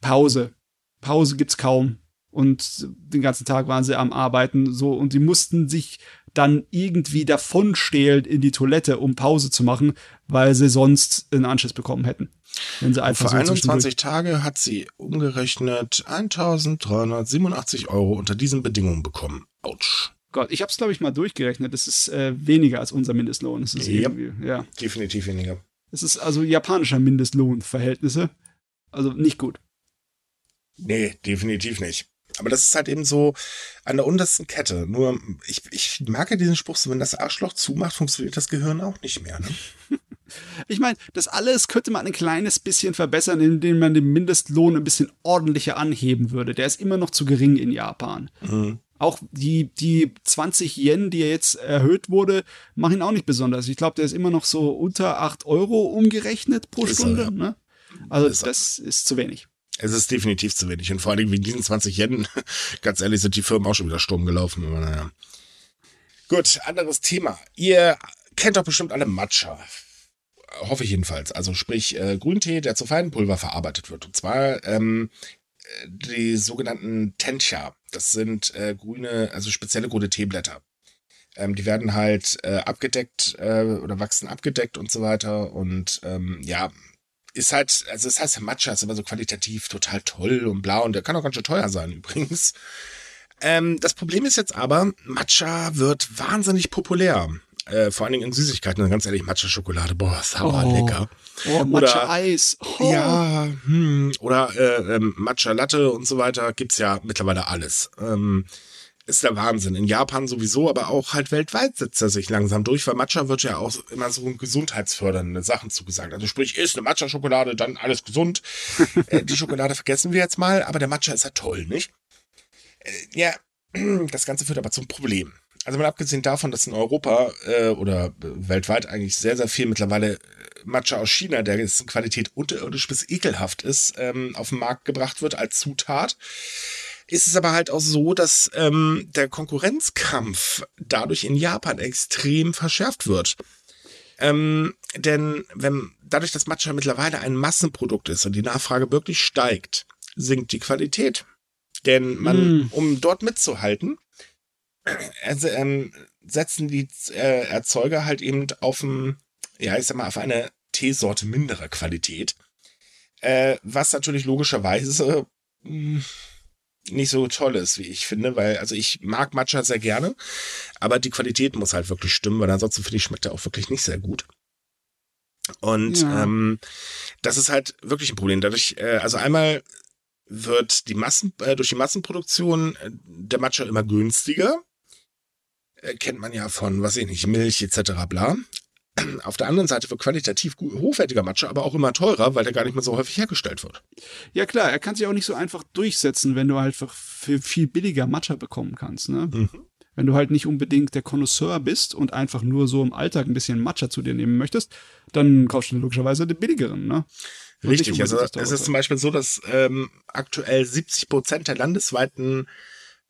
Pause. Pause gibt's kaum. Und den ganzen Tag waren sie am Arbeiten, so, und die mussten sich dann irgendwie davonstehlen in die Toilette, um Pause zu machen, weil sie sonst einen Anschluss bekommen hätten. Wenn sie einfach Für so 21 Tage hat sie umgerechnet 1387 Euro unter diesen Bedingungen bekommen. Autsch. Gott, ich habe es, glaube ich, mal durchgerechnet. Das ist äh, weniger als unser Mindestlohn. Das ist ja, ja. Definitiv weniger. Es ist also japanischer Mindestlohnverhältnisse. Also nicht gut. Nee, definitiv nicht. Aber das ist halt eben so an der untersten Kette. Nur, ich, ich mag ja diesen Spruch so, wenn das Arschloch zumacht, funktioniert das Gehirn auch nicht mehr. Ne? ich meine, das alles könnte man ein kleines bisschen verbessern, indem man den Mindestlohn ein bisschen ordentlicher anheben würde. Der ist immer noch zu gering in Japan. Mhm. Auch die, die 20 Yen, die jetzt erhöht wurde, machen ihn auch nicht besonders. Ich glaube, der ist immer noch so unter 8 Euro umgerechnet pro Stunde. Er, ja. ne? Also ist das ist zu wenig. Es ist definitiv zu wenig. Und vor allem wegen diesen 20 Yen, ganz ehrlich, sind die Firmen auch schon wieder Sturm gelaufen. Aber naja. Gut, anderes Thema. Ihr kennt doch bestimmt alle Matcha. Hoffe ich jedenfalls. Also sprich äh, Grüntee, der zu Feinpulver verarbeitet wird. Und zwar ähm, die sogenannten Tencha. Das sind äh, grüne, also spezielle grüne Teeblätter. Ähm, die werden halt äh, abgedeckt äh, oder wachsen abgedeckt und so weiter. Und ähm, ja, ist halt, also es heißt Matcha, ist immer so qualitativ total toll und blau und der kann auch ganz schön teuer sein übrigens. Ähm, das Problem ist jetzt aber, Matcha wird wahnsinnig populär. Äh, vor allen Dingen in Süßigkeiten. Ganz ehrlich, Matcha-Schokolade, boah, sauer oh. lecker. Oh, Matcha-Eis. Oh. Ja, hm, oder äh, ähm, Matcha-Latte und so weiter. Gibt's ja mittlerweile alles. Ähm, ist der Wahnsinn. In Japan sowieso, aber auch halt weltweit setzt er sich langsam durch, weil Matcha wird ja auch immer so gesundheitsfördernde Sachen zugesagt. Also sprich, ist eine Matcha-Schokolade, dann alles gesund. äh, die Schokolade vergessen wir jetzt mal, aber der Matcha ist ja toll, nicht? Äh, ja, das Ganze führt aber zum Problem. Also mal abgesehen davon, dass in Europa äh, oder weltweit eigentlich sehr, sehr viel mittlerweile äh, Matcha aus China, der in Qualität unterirdisch bis ekelhaft ist, ähm, auf den Markt gebracht wird als Zutat, ist es aber halt auch so, dass ähm, der Konkurrenzkampf dadurch in Japan extrem verschärft wird. Ähm, denn wenn dadurch, dass Matcha mittlerweile ein Massenprodukt ist und die Nachfrage wirklich steigt, sinkt die Qualität. Denn man, mm. um dort mitzuhalten, also, ähm, setzen die äh, Erzeuger halt eben auf ein, ja, ich sag mal, auf eine Teesorte minderer Qualität. Äh, was natürlich logischerweise hm, nicht so toll ist, wie ich finde, weil, also ich mag Matcha sehr gerne, aber die Qualität muss halt wirklich stimmen, weil ansonsten finde ich, schmeckt er auch wirklich nicht sehr gut. Und ja. ähm, das ist halt wirklich ein Problem. Dadurch, äh, also einmal wird die Massen, äh, durch die Massenproduktion äh, der Matcha immer günstiger. Äh, kennt man ja von, was ich nicht, Milch etc. bla. Auf der anderen Seite wird qualitativ hochwertiger Matcha aber auch immer teurer, weil der gar nicht mehr so häufig hergestellt wird. Ja klar, er kann sich auch nicht so einfach durchsetzen, wenn du halt für viel billiger Matcha bekommen kannst. Ne? Mhm. Wenn du halt nicht unbedingt der Connoisseur bist und einfach nur so im Alltag ein bisschen Matcha zu dir nehmen möchtest, dann kaufst du logischerweise den billigeren. Ne? Richtig, also es ist zum Beispiel so, dass ähm, aktuell 70 Prozent der landesweiten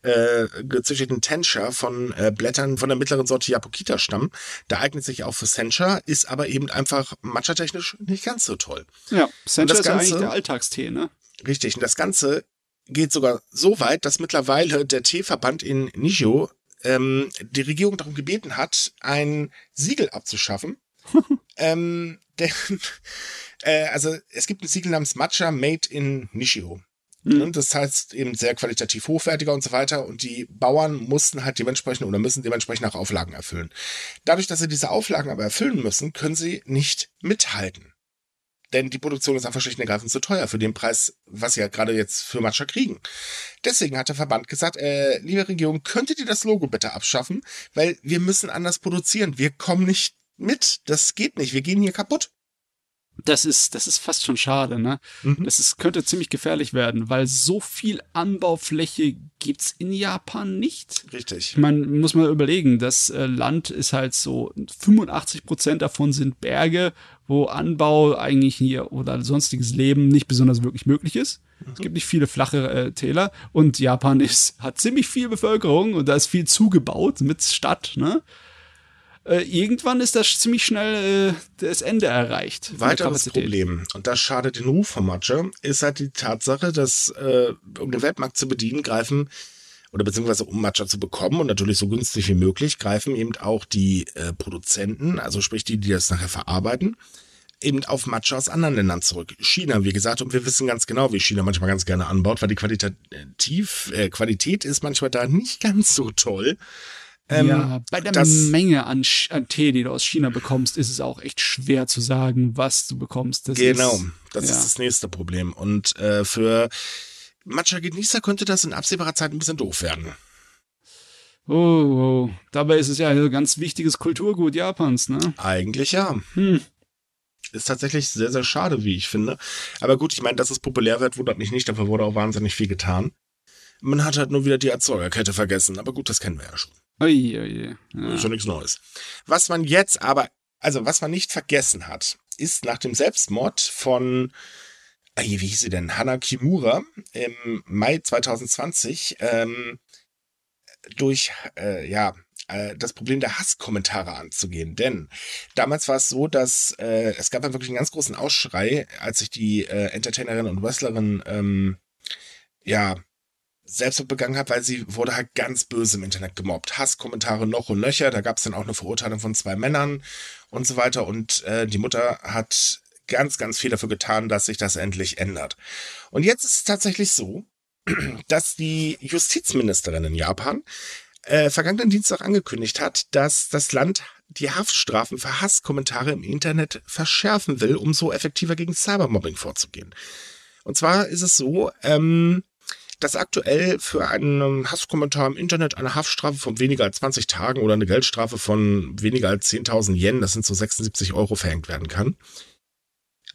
äh, gezüchteten Tenscher von äh, Blättern von der mittleren Sorte Yapokita stammen. Der eignet sich auch für Sencha, ist aber eben einfach matcha-technisch nicht ganz so toll. Ja, Sencha ist Ganze, ja eigentlich der Alltagstee, ne? Richtig, und das Ganze geht sogar so weit, dass mittlerweile der Teeverband in Nishio ähm, die Regierung darum gebeten hat, ein Siegel abzuschaffen. ähm, denn, äh, also es gibt ein Siegel namens Matcha Made in Nishio. Mhm. Das heißt eben sehr qualitativ hochwertiger und so weiter. Und die Bauern mussten halt dementsprechend oder müssen dementsprechend auch Auflagen erfüllen. Dadurch, dass sie diese Auflagen aber erfüllen müssen, können sie nicht mithalten. Denn die Produktion ist einfach schlicht und ergreifend zu teuer für den Preis, was sie ja gerade jetzt für Matcha kriegen. Deswegen hat der Verband gesagt, äh, liebe Regierung, könntet ihr das Logo bitte abschaffen? Weil wir müssen anders produzieren. Wir kommen nicht mit. Das geht nicht. Wir gehen hier kaputt das ist, das ist fast schon schade, ne? Mhm. Das ist, könnte ziemlich gefährlich werden, weil so viel Anbaufläche gibt's in Japan nicht. Richtig. Man muss mal überlegen, das äh, Land ist halt so, 85 Prozent davon sind Berge, wo Anbau eigentlich hier oder sonstiges Leben nicht besonders wirklich möglich ist. Mhm. Es gibt nicht viele flache äh, Täler und Japan ist, hat ziemlich viel Bevölkerung und da ist viel zugebaut mit Stadt, ne? Äh, irgendwann ist das ziemlich schnell äh, das Ende erreicht. Weiteres Problem, und das schadet den Ruf von Matcha, ist halt die Tatsache, dass äh, um den Weltmarkt zu bedienen, greifen oder beziehungsweise um Matcha zu bekommen und natürlich so günstig wie möglich, greifen eben auch die äh, Produzenten, also sprich die, die das nachher verarbeiten, eben auf Matcha aus anderen Ländern zurück. China, wie gesagt, und wir wissen ganz genau, wie China manchmal ganz gerne anbaut, weil die Qualitativ, äh, Qualität ist manchmal da nicht ganz so toll. Ähm, ja, bei der das, Menge an, an, Tee, die du aus China bekommst, ist es auch echt schwer zu sagen, was du bekommst. Das genau, ist, das ja. ist das nächste Problem. Und äh, für Matcha-Genießer könnte das in absehbarer Zeit ein bisschen doof werden. Oh, oh, dabei ist es ja ein ganz wichtiges Kulturgut Japans, ne? Eigentlich ja. Hm. Ist tatsächlich sehr, sehr schade, wie ich finde. Aber gut, ich meine, dass es populär wird, wundert mich nicht. Dafür wurde auch wahnsinnig viel getan. Man hat halt nur wieder die Erzeugerkette vergessen. Aber gut, das kennen wir ja schon. Ui, ui, ja. Ja nichts Neues. Was man jetzt aber, also was man nicht vergessen hat, ist nach dem Selbstmord von, wie hieß sie denn, Hana Kimura im Mai 2020 ähm, durch, äh, ja, äh, das Problem der Hasskommentare anzugehen. Denn damals war es so, dass äh, es gab ja wirklich einen ganz großen Ausschrei, als sich die äh, Entertainerin und Wrestlerin ähm, ja Selbstmord begangen hat, weil sie wurde halt ganz böse im Internet gemobbt. Hasskommentare noch und nöcher. Da gab es dann auch eine Verurteilung von zwei Männern und so weiter. Und äh, die Mutter hat ganz, ganz viel dafür getan, dass sich das endlich ändert. Und jetzt ist es tatsächlich so, dass die Justizministerin in Japan äh, vergangenen Dienstag angekündigt hat, dass das Land die Haftstrafen für Hasskommentare im Internet verschärfen will, um so effektiver gegen Cybermobbing vorzugehen. Und zwar ist es so, ähm, dass aktuell für einen Hasskommentar im Internet eine Haftstrafe von weniger als 20 Tagen oder eine Geldstrafe von weniger als 10.000 Yen, das sind so 76 Euro, verhängt werden kann.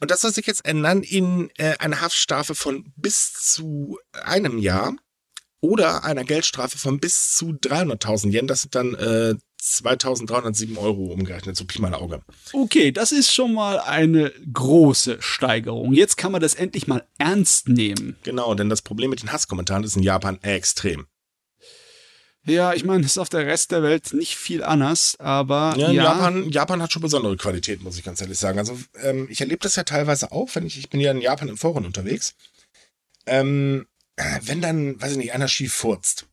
Und das soll sich jetzt ändern in äh, eine Haftstrafe von bis zu einem Jahr oder einer Geldstrafe von bis zu 300.000 Yen. Das sind dann äh, 2307 Euro umgerechnet, so Pi mal Auge. Okay, das ist schon mal eine große Steigerung. Jetzt kann man das endlich mal ernst nehmen. Genau, denn das Problem mit den Hasskommentaren ist in Japan extrem. Ja, ich meine, ist auf der Rest der Welt nicht viel anders, aber ja, ja. Japan, Japan hat schon besondere Qualität, muss ich ganz ehrlich sagen. Also ähm, ich erlebe das ja teilweise auch, wenn ich, ich bin ja in Japan im Foren unterwegs. Ähm, wenn dann, weiß ich nicht, einer schief furzt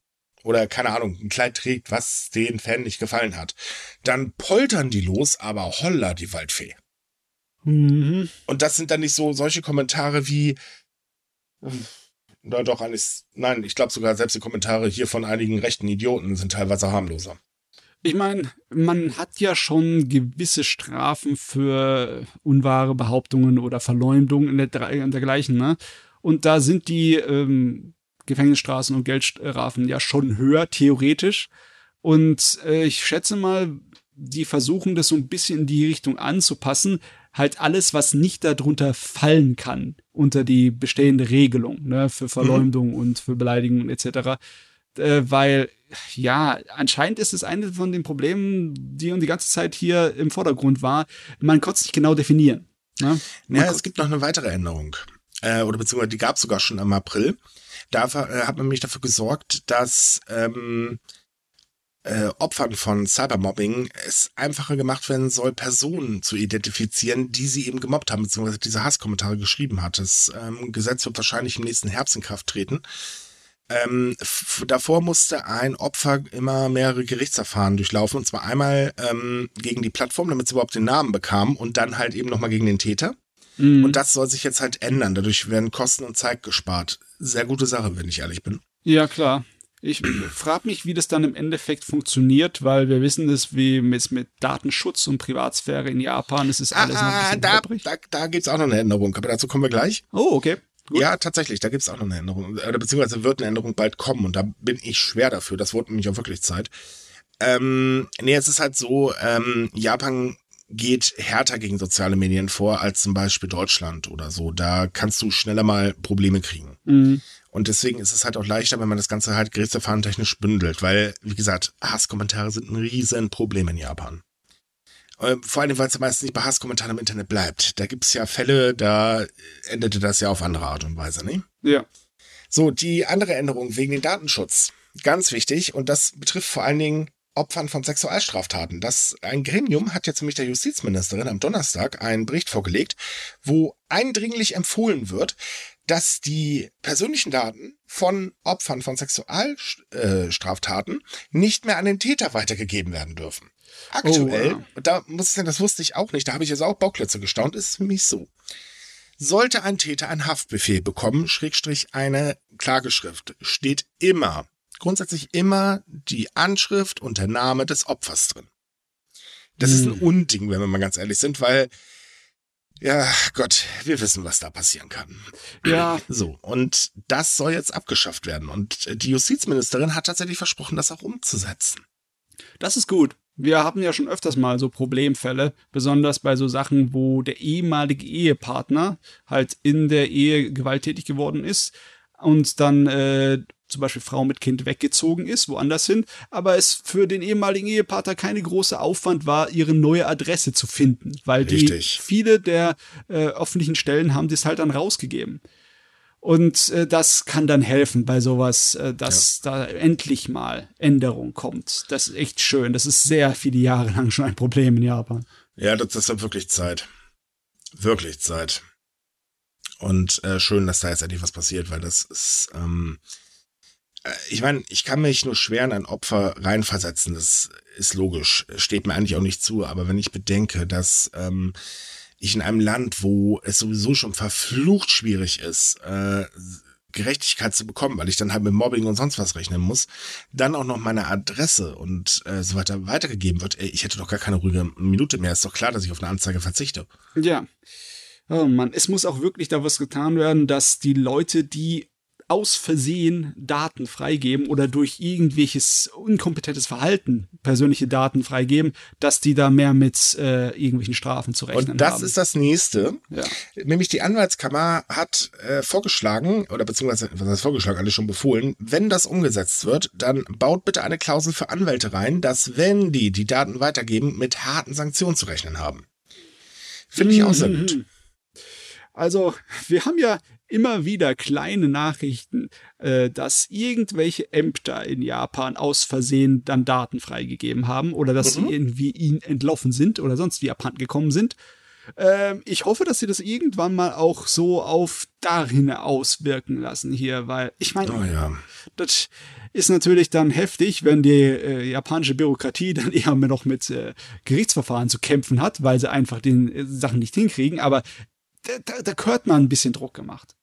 oder keine Ahnung, ein Kleid trägt, was den Fan nicht gefallen hat, dann poltern die los, aber holla die Waldfee. Mhm. Und das sind dann nicht so solche Kommentare wie, na doch, alles, nein, ich glaube sogar selbst die Kommentare hier von einigen rechten Idioten sind teilweise harmloser. Ich meine, man hat ja schon gewisse Strafen für unwahre Behauptungen oder Verleumdung in der, dergleichen, ne? Und da sind die ähm, Gefängnisstrafen und Geldstrafen ja schon höher, theoretisch. Und äh, ich schätze mal, die versuchen das so ein bisschen in die Richtung anzupassen. Halt alles, was nicht darunter fallen kann, unter die bestehende Regelung, ne, für Verleumdung mhm. und für Beleidigung etc. Äh, weil, ja, anscheinend ist es eine von den Problemen, die die ganze Zeit hier im Vordergrund war. Man konnte es nicht genau definieren. Ne? Ja, es gibt noch eine weitere Änderung. Äh, oder beziehungsweise die gab es sogar schon im April. Da äh, hat man nämlich dafür gesorgt, dass ähm, äh, Opfern von Cybermobbing es einfacher gemacht werden soll, Personen zu identifizieren, die sie eben gemobbt haben, beziehungsweise diese Hasskommentare geschrieben hat. Das ähm, Gesetz wird wahrscheinlich im nächsten Herbst in Kraft treten. Ähm, davor musste ein Opfer immer mehrere Gerichtsverfahren durchlaufen, und zwar einmal ähm, gegen die Plattform, damit sie überhaupt den Namen bekam, und dann halt eben nochmal gegen den Täter. Mhm. Und das soll sich jetzt halt ändern. Dadurch werden Kosten und Zeit gespart. Sehr gute Sache, wenn ich ehrlich bin. Ja, klar. Ich frage mich, wie das dann im Endeffekt funktioniert, weil wir wissen das, wie mit, mit Datenschutz und Privatsphäre in Japan, es ist alles ah, noch ein bisschen da, da, da gibt es auch noch eine Änderung, aber dazu kommen wir gleich. Oh, okay. Gut. Ja, tatsächlich, da gibt es auch noch eine Änderung. Oder beziehungsweise wird eine Änderung bald kommen und da bin ich schwer dafür. Das wurde nämlich auch wirklich Zeit. Ähm, nee, es ist halt so, ähm, Japan geht härter gegen soziale Medien vor als zum Beispiel Deutschland oder so. Da kannst du schneller mal Probleme kriegen. Mhm. Und deswegen ist es halt auch leichter, wenn man das Ganze halt gerichtsverfahren technisch bündelt, weil, wie gesagt, Hasskommentare sind ein riesen Problem in Japan. Ähm, vor allem, weil es ja meistens nicht bei Hasskommentaren im Internet bleibt. Da gibt es ja Fälle, da endete das ja auf andere Art und Weise, ne? Ja. So, die andere Änderung wegen den Datenschutz. Ganz wichtig. Und das betrifft vor allen Dingen Opfern von Sexualstraftaten. Das ein Gremium hat jetzt nämlich der Justizministerin am Donnerstag einen Bericht vorgelegt, wo eindringlich empfohlen wird, dass die persönlichen Daten von Opfern von Sexualstraftaten nicht mehr an den Täter weitergegeben werden dürfen. Aktuell, oh, wow. da muss ich sagen, das wusste ich auch nicht, da habe ich jetzt auch Bauklötze gestaunt, ist für mich so. Sollte ein Täter einen Haftbefehl bekommen, Schrägstrich eine Klageschrift, steht immer, grundsätzlich immer die Anschrift und der Name des Opfers drin. Das hm. ist ein hm. Unding, wenn wir mal ganz ehrlich sind, weil ja, Gott, wir wissen, was da passieren kann. Ja. So, und das soll jetzt abgeschafft werden. Und die Justizministerin hat tatsächlich versprochen, das auch umzusetzen. Das ist gut. Wir haben ja schon öfters mal so Problemfälle, besonders bei so Sachen, wo der ehemalige Ehepartner halt in der Ehe gewalttätig geworden ist und dann äh, zum Beispiel Frau mit Kind weggezogen ist, woanders hin, aber es für den ehemaligen Ehepartner keine große Aufwand war, ihre neue Adresse zu finden, weil die viele der äh, öffentlichen Stellen haben das halt dann rausgegeben. Und äh, das kann dann helfen bei sowas, äh, dass ja. da endlich mal Änderung kommt. Das ist echt schön. Das ist sehr viele Jahre lang schon ein Problem in Japan. Ja, das, das hat wirklich Zeit. Wirklich Zeit. Und äh, schön, dass da jetzt endlich was passiert, weil das ist, ähm, äh, ich meine, ich kann mich nur schwer in ein Opfer reinversetzen. Das ist logisch, steht mir eigentlich auch nicht zu. Aber wenn ich bedenke, dass ähm, ich in einem Land, wo es sowieso schon verflucht schwierig ist, äh, Gerechtigkeit zu bekommen, weil ich dann halt mit Mobbing und sonst was rechnen muss, dann auch noch meine Adresse und äh, so weiter weitergegeben wird, ey, ich hätte doch gar keine ruhige Minute mehr. Ist doch klar, dass ich auf eine Anzeige verzichte. Ja. Oh Mann, es muss auch wirklich da was getan werden, dass die Leute, die aus Versehen Daten freigeben oder durch irgendwelches unkompetentes Verhalten persönliche Daten freigeben, dass die da mehr mit äh, irgendwelchen Strafen zu rechnen haben. Und das haben. ist das nächste. Ja. Nämlich die Anwaltskammer hat äh, vorgeschlagen, oder beziehungsweise, was heißt vorgeschlagen, alles schon befohlen, wenn das umgesetzt wird, dann baut bitte eine Klausel für Anwälte rein, dass wenn die die Daten weitergeben, mit harten Sanktionen zu rechnen haben. Finde ich auch sehr gut. Also, wir haben ja immer wieder kleine Nachrichten, äh, dass irgendwelche Ämter in Japan aus Versehen dann Daten freigegeben haben oder dass mhm. sie irgendwie ihnen entlaufen sind oder sonst wie abhanden gekommen sind. Ähm, ich hoffe, dass sie das irgendwann mal auch so auf dahin auswirken lassen hier, weil ich meine, oh, ja. das ist natürlich dann heftig, wenn die äh, japanische Bürokratie dann eher noch mit äh, Gerichtsverfahren zu kämpfen hat, weil sie einfach den äh, Sachen nicht hinkriegen, aber da, da, da gehört man ein bisschen Druck gemacht.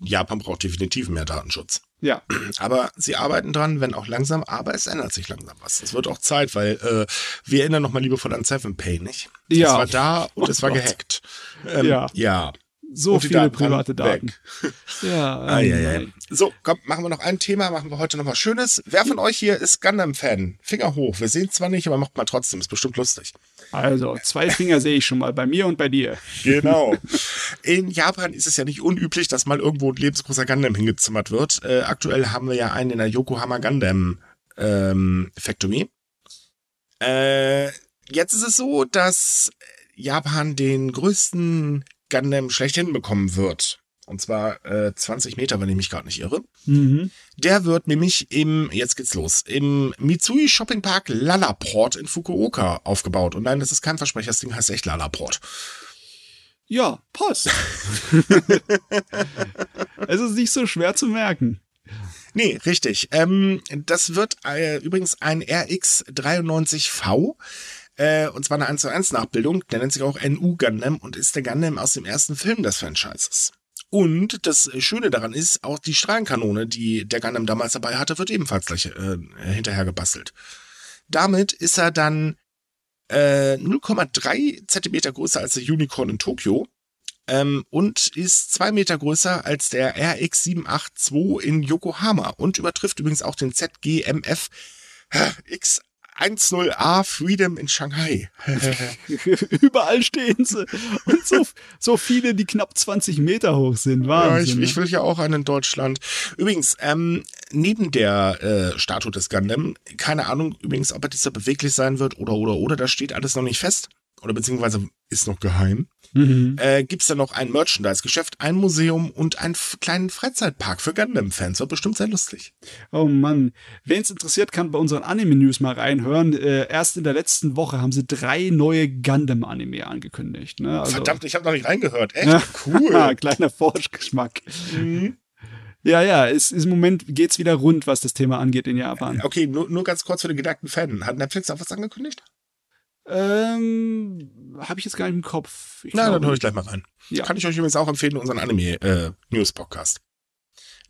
Japan braucht definitiv mehr Datenschutz. Ja. Aber sie arbeiten dran, wenn auch langsam, aber es ändert sich langsam was. Es wird auch Zeit, weil äh, wir erinnern nochmal liebevoll an Seven Pay, nicht? Ja. Es war da und oh es war Gott. gehackt. Ähm, ja. Ja. So viele Daten private Daten. ja. Ah, ja, ja. So, komm, machen wir noch ein Thema, machen wir heute noch was Schönes. Wer von euch hier ist Gundam-Fan? Finger hoch. Wir sehen zwar nicht, aber macht mal trotzdem. Ist bestimmt lustig. Also, zwei Finger sehe ich schon mal bei mir und bei dir. Genau. In Japan ist es ja nicht unüblich, dass mal irgendwo ein lebensgroßer Gundam hingezimmert wird. Äh, aktuell haben wir ja einen in der Yokohama Gundam ähm, Factory. Äh, jetzt ist es so, dass Japan den größten Gundam schlechthin bekommen wird. Und zwar äh, 20 Meter, wenn ich mich gerade nicht irre. Mhm. Der wird nämlich im, jetzt geht's los, im Mitsui Shopping Park Lalaport in Fukuoka aufgebaut. Und nein, das ist kein Versprecher, das Ding heißt echt Lalaport. Ja, passt. es ist nicht so schwer zu merken. Nee, richtig. Ähm, das wird äh, übrigens ein RX93V. Äh, und zwar eine 1 zu 1 Nachbildung. Der nennt sich auch NU Gundam und ist der Gundam aus dem ersten Film des Franchises. Und das Schöne daran ist, auch die Strahlenkanone, die der Gundam damals dabei hatte, wird ebenfalls gleich äh, hinterher gebastelt. Damit ist er dann äh, 0,3 Zentimeter größer als der Unicorn in Tokio ähm, und ist zwei Meter größer als der RX782 in Yokohama und übertrifft übrigens auch den ZGMF X 10A Freedom in Shanghai. Überall stehen sie. Und so, so viele, die knapp 20 Meter hoch sind. Wahnsinn, ja, ich, ich will ja auch einen in Deutschland. Übrigens, ähm, neben der äh, Statue des Gundam, keine Ahnung übrigens, ob er dieser beweglich sein wird oder, oder, oder, da steht alles noch nicht fest. Oder beziehungsweise ist noch geheim mhm. äh, gibt es da noch ein Merchandise-Geschäft, ein Museum und einen kleinen Freizeitpark für Gundam-Fans. Wird bestimmt sehr lustig. Oh Mann. Wen es interessiert, kann bei unseren Anime-News mal reinhören. Äh, erst in der letzten Woche haben sie drei neue Gundam-Anime angekündigt. Ne? Also, Verdammt, ich habe noch nicht reingehört. Echt? Ja. Cool. Kleiner Forschgeschmack. Mhm. Ja, ja, es, ist, im Moment geht's wieder rund, was das Thema angeht in Japan. Okay, nur, nur ganz kurz für den gedankten Fan. Hat Netflix auch was angekündigt? Ähm, habe ich jetzt gar nicht im Kopf. Ich Na, dann höre ich gleich mal rein. Ja. Kann ich euch übrigens auch empfehlen, unseren Anime-News-Podcast. Äh,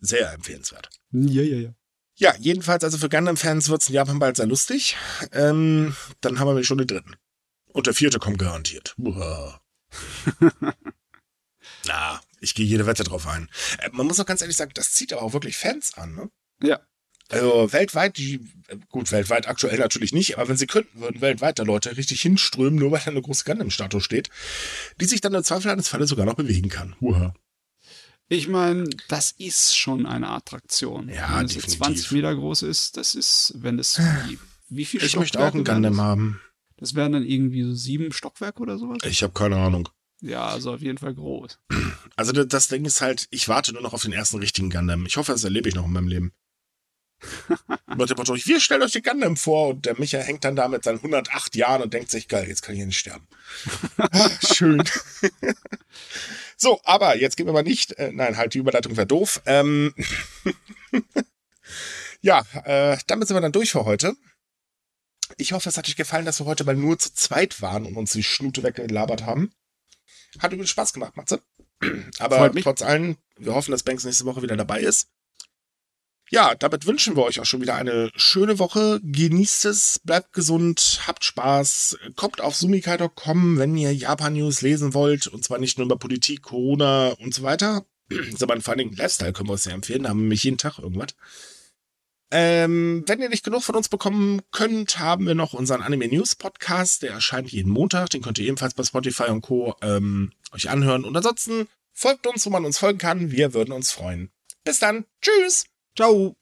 sehr empfehlenswert. Ja, ja, ja. Ja, jedenfalls, also für Gundam-Fans wird es in Japan bald sehr lustig. Ähm, dann haben wir schon den dritten. Und der vierte kommt garantiert. Na, ich gehe jede Wette drauf ein. Äh, man muss auch ganz ehrlich sagen, das zieht aber auch wirklich Fans an, ne? Ja. Also weltweit, die, gut, weltweit aktuell natürlich nicht, aber wenn sie könnten, würden weltweit da Leute richtig hinströmen, nur weil da eine große Gundam-Statue steht, die sich dann im Zweifel eines Falle sogar noch bewegen kann. Uha. Ich meine, das ist schon eine Attraktion. Ja, wenn definitiv. 20 Meter groß ist, das ist, wenn es wie, wie viel Ich möchte auch einen Gundam haben. Das wären dann irgendwie so sieben Stockwerke oder sowas? Ich habe keine Ahnung. Ja, also auf jeden Fall groß. Also das Ding ist halt, ich warte nur noch auf den ersten richtigen Gundam. Ich hoffe, das erlebe ich noch in meinem Leben. Leute, wir stellen euch den Gundam vor und der Micha hängt dann da mit seinen 108 Jahren und denkt sich, geil, jetzt kann ich hier nicht sterben. schön. so, aber jetzt gehen wir mal nicht, äh, nein, halt, die Überleitung wäre doof. Ähm ja, äh, damit sind wir dann durch für heute. Ich hoffe, es hat euch gefallen, dass wir heute mal nur zu zweit waren und uns die Schnute weggelabert haben. Hat übrigens Spaß gemacht, Matze. Aber trotz allem, wir hoffen, dass Banks nächste Woche wieder dabei ist. Ja, damit wünschen wir euch auch schon wieder eine schöne Woche. Genießt es, bleibt gesund, habt Spaß, kommt auf sumikai.com, wenn ihr Japan-News lesen wollt. Und zwar nicht nur über Politik, Corona und so weiter, sondern vor allen Dingen Lifestyle können wir euch sehr empfehlen. Da haben wir nämlich jeden Tag irgendwas. Ähm, wenn ihr nicht genug von uns bekommen könnt, haben wir noch unseren Anime News Podcast. Der erscheint jeden Montag. Den könnt ihr ebenfalls bei Spotify und Co. Ähm, euch anhören. Und ansonsten folgt uns, wo man uns folgen kann. Wir würden uns freuen. Bis dann. Tschüss. Ciao